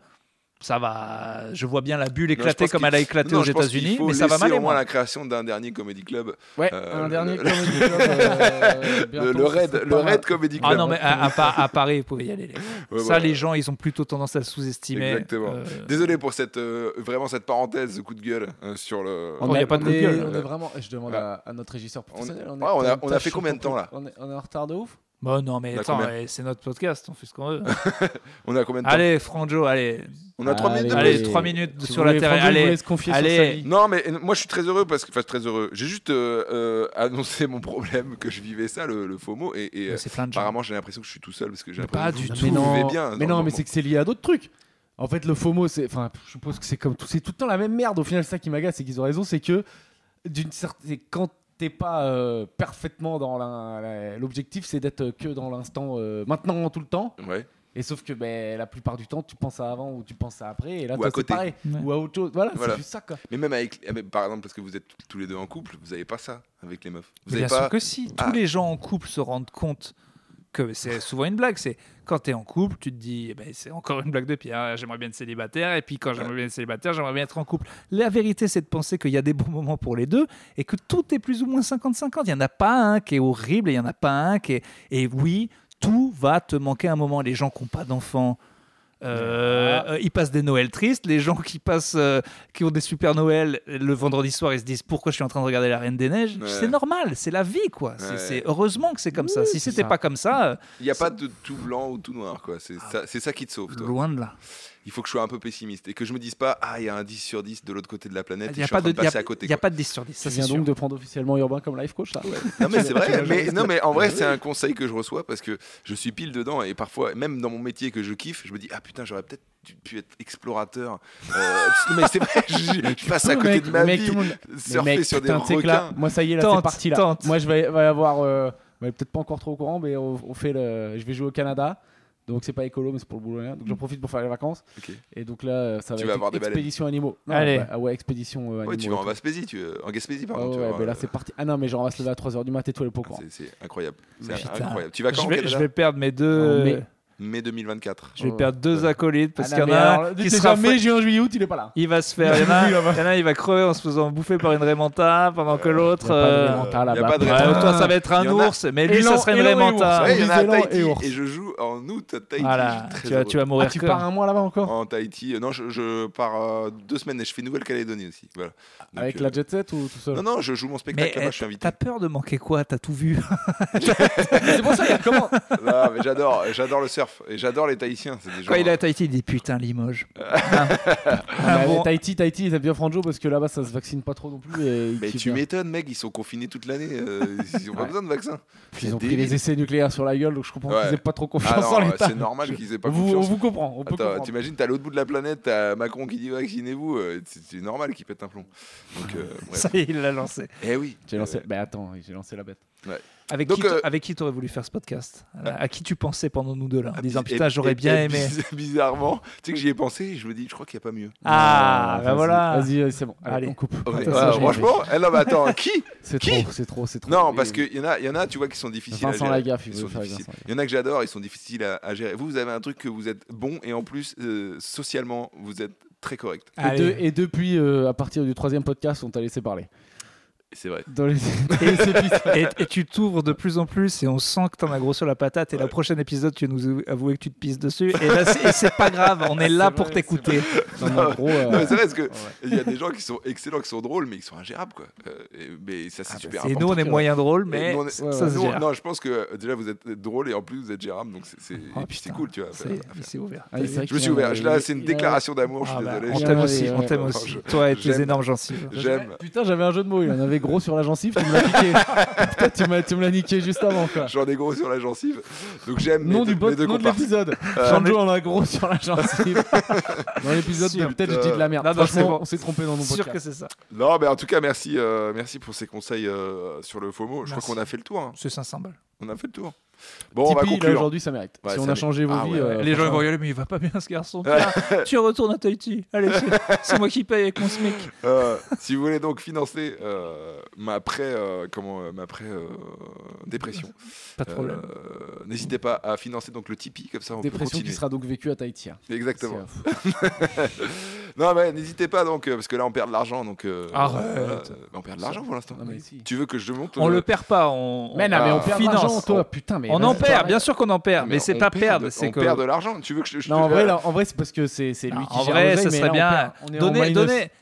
Ça va. Je vois bien la bulle éclater comme elle a éclaté non, aux États-Unis, mais ça va mal. au moins la création d'un dernier comedy club. Ouais, Euh, un dernier le- comedy (laughs) club. euh, Le, bientôt, le ça Red, le. Red Comedy Club. Ah non, mais à, à Pa- à Paris, vous pouvez y aller. Ouais, ça, les gens, ils ont plutôt tendance à le sous-estimer. Exactement. Euh, Désolé pour cette euh, vraiment cette parenthèse coup de gueule euh, sur le. Oh, y a pas de coup de gueule. on est vraiment. Je demande Ouais. à, à notre régisseur professionnel. On- est- ouais, on a- on fait combien de temps, là? On on est en retard de ouf? Bon, non, mais attends, eh, c'est notre podcast, on fait ce qu'on veut. (laughs) On a combien de temps allez, Franjo, allez. On a 3 minutes de Allez, plus. trois minutes Si sur la terre. Franjo, Allez. se confier sur allez. sa vie. Non, mais euh, moi je suis très heureux parce que, enfin, très heureux. J'ai juste euh, euh, annoncé mon problème que je vivais ça, le, le FOMO, et, et, euh, plein de apparemment j'ai l'impression que je suis tout seul parce que j'ai l'impression pas que du tout. Mais non, bien. mais non, mais c'est que c'est lié à d'autres trucs. En fait, le FOMO, c'est. Enfin, je suppose que c'est comme tout. C'est tout le temps la même merde. Au final, c'est ça qui m'agace, c'est qu'ils ont raison. C'est que, d'une certaine. Quand t'es pas euh, parfaitement dans l'objectif, c'est d'être que dans l'instant euh, maintenant tout le temps. Ouais. Et sauf que ben, la plupart du temps, tu penses à avant ou tu penses à après. Et là, c'est côté. pareil. Ouais. Ou à autre chose. Voilà, Voilà. c'est juste ça, quoi. Mais même avec, eh ben, par exemple, parce que vous êtes tous les deux en couple, vous avez pas ça avec les meufs. Vous avez bien pas. sûr que si. Ah. Tous les gens en couple se rendent compte que c'est souvent une blague. C'est quand tu es en couple, tu te dis, eh ben, c'est encore une blague de Pierre. J'aimerais bien être célibataire. Et puis quand j'aimerais bien être célibataire, j'aimerais bien être en couple. La vérité, c'est de penser qu'il y a des bons moments pour les deux et que tout est plus ou moins 50-50. Il n'y en a pas un qui est horrible et il n'y en a pas un qui est. Et oui, tout va te manquer un moment. Les gens qui n'ont pas d'enfants. Euh, euh, ils passent des Noëls tristes. Les gens qui passent, euh, qui ont des super Noël le vendredi soir, ils se disent pourquoi je suis en train de regarder la Reine des Neiges? Ouais. C'est normal, c'est la vie, quoi. C'est- Ouais. C'est heureusement que c'est comme ça. Si c'était ça. pas comme ça, euh, Il n'y a pas de tout blanc ou tout noir, quoi. C'est Ah. ça, c'est ça qui te sauve, toi. loin de là. Il faut que je sois un peu pessimiste et que je me dise pas, ah, il y a un 10 sur 10 de l'autre côté de la planète. Il et n'y a je suis en pas train de, de y a- passer à côté. y a quoi. pas de 10 sur 10. Tu Ça, sûr. donc de prendre officiellement Urbain comme life coach, là (laughs) Non mais c'est vrai, mais, non mais en vrai c'est un conseil que je reçois parce que je suis pile dedans et parfois même dans mon métier que je kiffe, je me dis ah putain j'aurais peut-être pu être explorateur. Euh, (laughs) mais c'est vrai, je, je (laughs) passe à côté mec, de ma mec, vie, surfer mec, sur putain, des requins. moi ça y est, là Tente, c'est parti là. tente. Moi je vais, va y avoir, euh, peut-être pas encore trop au courant, mais on, on fait le, je vais jouer au Canada. Donc c'est pas écolo, mais c'est pour le boulot. hein. Donc j'en profite pour faire les vacances. Et donc là, ça va Tu être vas avoir des baleines. expédition animaux. Non, Allez. bah, ah ouais, expédition euh, animaux. Ouais, tu vas en. Gaspésie, tu en Gaspésie Ah pardon. tu ouais, vas bah là euh, c'est parti. Ah non, mais genre on va se lever à 3h du mat et toi le courant. c'est- incroyable, c'est incroyable. Tu vas quand Je vais, je vais perdre mes deux. Mai 2024. Je vais Oh. perdre deux Ouais. acolytes parce Ah qu'il y en a alors, un qui sera mai, fait- juin, juillet, août, il est pas là. Il va se faire. (laughs) Il y, en a, (laughs) Oui, là-bas. il y en a un, il va crever en se faisant bouffer par une Raymanta pendant que l'autre. Y a pas de euh, Raymanta y a pas de toi, ça va être un Il a- ours, mais lui, Élan- ça serait une et. Ouais, il y en a à et Tahiti ours. et je joue en août à Tahiti. Voilà, tu vas, heureux. tu vas mourir Ah, tu pars un mois là-bas encore En Tahiti, euh, non, je, je pars euh, deux semaines et je fais Nouvelle-Calédonie aussi. Voilà. Donc, Avec euh, la jet set ou tout seul? Non, non, je joue mon spectacle là-bas, eh, je suis invité. t'as peur de manquer quoi? T'as tout vu? (laughs) C'est pour ça, il y a comment? Non, mais j'adore, j'adore le surf et j'adore les Tahitiens. C'est des gens. Quand il est à Tahiti, il dit putain Limoges. (laughs) Ah, Bah, bon. Tahiti, Tahiti, ils aiment bien Franjo parce que là-bas ça se vaccine pas trop non plus. Et ils Mais kiffent tu bien. m'étonnes, mec, ils sont confinés toute l'année. euh, ils ont pas Ouais. besoin de vaccin. Ils ont pris les essais nucléaires sur la gueule, donc je comprends Ouais. qu'ils aient pas trop Ah confiance non, en l'État. c'est normal qu'ils aient pas vous, on confiance. vous comprend, on peut Attends, comprendre. t'imagines, t'as à l'autre bout de la planète, t'as Macron qui dit vaccinez-vous, euh, c'est c'est normal qu'il pète un plomb. Donc, euh, bref. (laughs) Ça y est, il l'a lancé. Eh oui. J'ai lancé. Euh, Bah attends, j'ai lancé la bête. Avec Donc, qui, t'a- euh, avec qui t'aurais voulu faire ce podcast? À, à qui tu pensais pendant nous deux là? En ah, disant putain, j'aurais bien aimé. biz- (laughs) Bizarrement, tu sais que j'y ai pensé et je me dis, je crois qu'il n'y a pas mieux. Ah, bah vas-y, voilà. Vas-y, vas-y, c'est bon. Allez, Allez. on coupe. Ouais, Attends, ouais, ça, j'ai- franchement, eh non, mais attends, (laughs) qui c'est qui trop, c'est trop, c'est trop. Non, parce qu'il y en a, y en a, tu vois, qui sont difficiles à Vincent gérer. Lagaffe, il Ils veut sont faire difficiles. Vincent Il y en a que j'adore, ils sont difficiles à, à gérer. Vous, vous avez un truc que vous êtes bon et en plus, euh, socialement, vous êtes très correct. Et, Allez. de- et depuis, euh, à partir du troisième podcast, on t'a laissé parler. Et C'est vrai. Dans les. (laughs) Et, et tu t'ouvres de plus en plus et on sent que t'en as gros sur la patate. Et le prochain épisode, tu vas nous avouer que tu te pisses dessus. Et là, c'est et c'est pas grave, on est là pour t'écouter. Non, euh, Non, c'est vrai, parce que ouais. il y a des gens qui sont excellents, qui sont drôles, mais qui sont ingérables, quoi. Euh, et- mais ça, c'est Ah, bah, super Et important. nous, on est moyen drôle, mais Et nous, on est- ça ouais, se Nous, gère. non, je pense que euh, déjà vous êtes drôle et en plus vous êtes gérable, donc c'est c'est- Oh, et puis c'est cool, tu vois. C'est- ouvert. Ah, Je me suis ouvert. Je- Là, c'est une déclaration d'amour. Je Ah suis bah, désolé. on t'aime aussi, on t'aime aussi. Toi et tes énormes gencives. J'aime. Putain, j'avais un jeu de mots, il en avait gros sur la gencive, tu me l'as niqué. Putain, (laughs) tu m'as- tu me l'as niqué juste avant, quoi. J'en ai gros sur la gencive. Donc j'aime Nom les, du deux- bot, les deux nom de comparses. l'épisode. Euh, Jean-Jo en a gros sur la gencive. (laughs) Dans l'épisode, peut-être je dis de la merde. Non, non, c'est Franchement, bon. on s'est trompé dans nos Sûr que c'est ça. Non, mais en tout cas, merci, euh, merci pour ces conseils euh, sur le FOMO. Je Merci. crois qu'on a fait le tour. hein. C'est 500 balles. On a fait le tour. Bon, on va Tipeee, conclure. aujourd'hui, ça mérite. Ouais, si ça on a mérite. changé vos Ah vies. ouais. euh, Les gens vont y aller, mais il va pas bien ce garçon. Tiens, tu retournes à Tahiti. Allez, c'est- c'est moi qui paye avec mon SMIC. Euh, si vous voulez donc financer euh, ma pré, euh, comment, euh, ma pré euh, dépression, Pas de problème. euh, n'hésitez pas à financer donc le Tipeee comme ça on peut Dépression qui sera donc vécue à Tahiti. hein. Exactement. C'est, euh, (laughs) non mais n'hésitez pas donc euh, parce que là on perd de l'argent donc. euh, Arrête. euh, on perd de l'argent pour l'instant. Non, mais si. Tu veux que je monte On le perd pas. On, Mais non, mais on perd de finance. l'argent, toi. Putain, mais. on en perd, bien sûr qu'on en perd, mais, c'est pas perd perdre, c'est on perd de l'argent. Tu veux que je, je Non, en te- vrai, là, en vrai, c'est parce que c'est c'est lui Non, qui en gère vrai, ça serait bien. perd.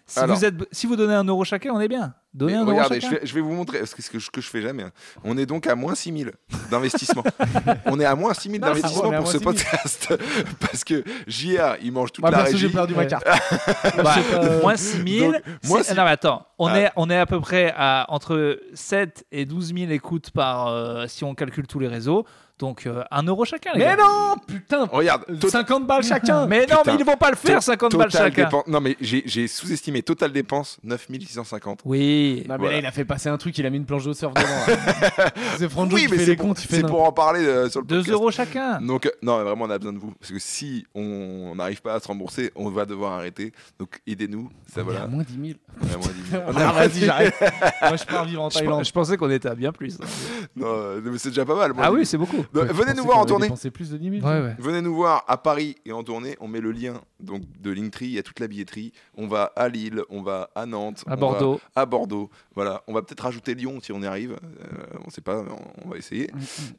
Si Alors. vous êtes, si vous donnez un euro chacun, on est bien. Donnez un euro regardez, je chacun. vais, je vais vous montrer parce que ce que je, que je fais jamais. hein. On est donc à moins 6000 d'investissement. (laughs) on est à moins 6000 Non, c'est d'investissement pour ce 6 000. podcast (laughs) parce que JR il mange toute Moi, la perso, régie. j'ai perdu ma carte. (laughs) Bah, Je euh, moins 6000. donc, moins Non, mais attends. on, Ah. est, on est à peu près à entre 7 et 12 000 écoutes par euh, si on calcule tous les réseaux. Donc euh, 1 euro chacun, les Mais gars. non, putain, Regarde, tot- 50 balles chacun. (laughs) Mais non, Putain. mais ils vont pas le faire, to- 50 balles total chacun. dépense- Non, mais j'ai j'ai sous-estimé. Total dépense 9650. Oui. Non, mais Voilà. là, il a fait passer un truc, il a mis une planche de surf devant. là. c'est Franjo oui, qui mais fait c'est les pour, comptes, il fait c'est n'importe pour en parler euh, sur le 2 podcast. euros chacun. Donc, euh, non, mais vraiment, on a besoin de vous. Parce que si on n'arrive pas à se rembourser, on va devoir arrêter. Donc, aidez-nous. Ça, On est voilà. à moins 10 000. On est à moins 10 000. Ah, vas-y, j'arrête. (laughs) Moi, je pars vivre en Je, Thaïlande. je pensais qu'on était à bien plus. Non, euh, mais c'est déjà pas mal. moi, Ah je oui, c'est beaucoup. Donc, venez nous voir en tournée. plus de 10 000. Ouais, ouais. Venez nous voir à Paris et en tournée. On met le lien donc de Linktree. Il y a toute la billetterie. On va à Lille, on va à Nantes, À on Bordeaux. va à Bordeaux. Voilà. On va peut-être rajouter Lyon si on y arrive. Euh, on sait pas. On, on va essayer.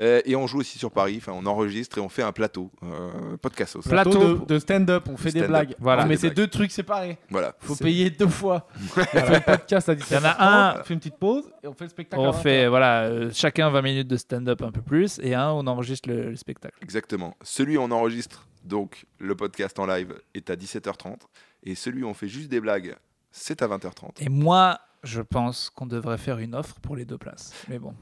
Euh, et on joue aussi sur Paris. Enfin, on enregistre et on fait un plateau. Euh, podcast aussi. Plateau. Plateau de, de stand-up, on fait des blagues. Voilà. mais c'est deux trucs séparés. Voilà. Faut payer deux fois. (laughs) On fait le podcast à 17 Il y en a un. On fait une petite pause et on fait le spectacle. On 20. fait voilà, euh, chacun 20 minutes de stand-up un peu plus et un on enregistre le, le spectacle. Exactement. Celui où on enregistre donc le podcast en live est à 17h30 et celui où on fait juste des blagues, c'est à 20h30. Et moi, je pense qu'on devrait faire une offre pour les deux places. Mais bon,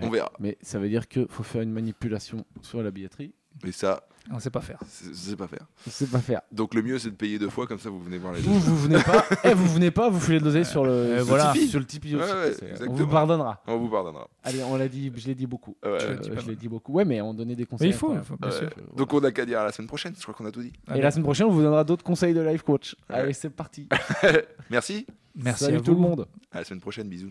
On verra. Mais ça veut dire qu'il faut faire une manipulation sur la billetterie. Mais ça, on sait pas faire. je sais pas faire. Je sais pas faire. Donc le mieux c'est de payer deux fois comme ça vous venez voir les deux. Vous, vous venez pas. (laughs) Eh, vous venez pas, vous filez de l'oseille sur le, Euh, sur le voilà. Tipeee. Sur le Tipeee aussi. Ouais, on vous pardonnera. On vous pardonnera. Allez, on l'a dit, je l'ai dit beaucoup. Ouais, Euh, je l'ai dit beaucoup. Ouais, mais on donnait des conseils. Mais il faut, incroyables. il faut, bien Ouais. sûr. Donc on a qu'à dire à la semaine prochaine, je crois qu'on a tout dit. Et la semaine prochaine, on vous donnera d'autres conseils de life coach. Ouais. Allez, c'est parti. (laughs) Merci, Merci Salut à tout le monde. à la semaine prochaine, bisous.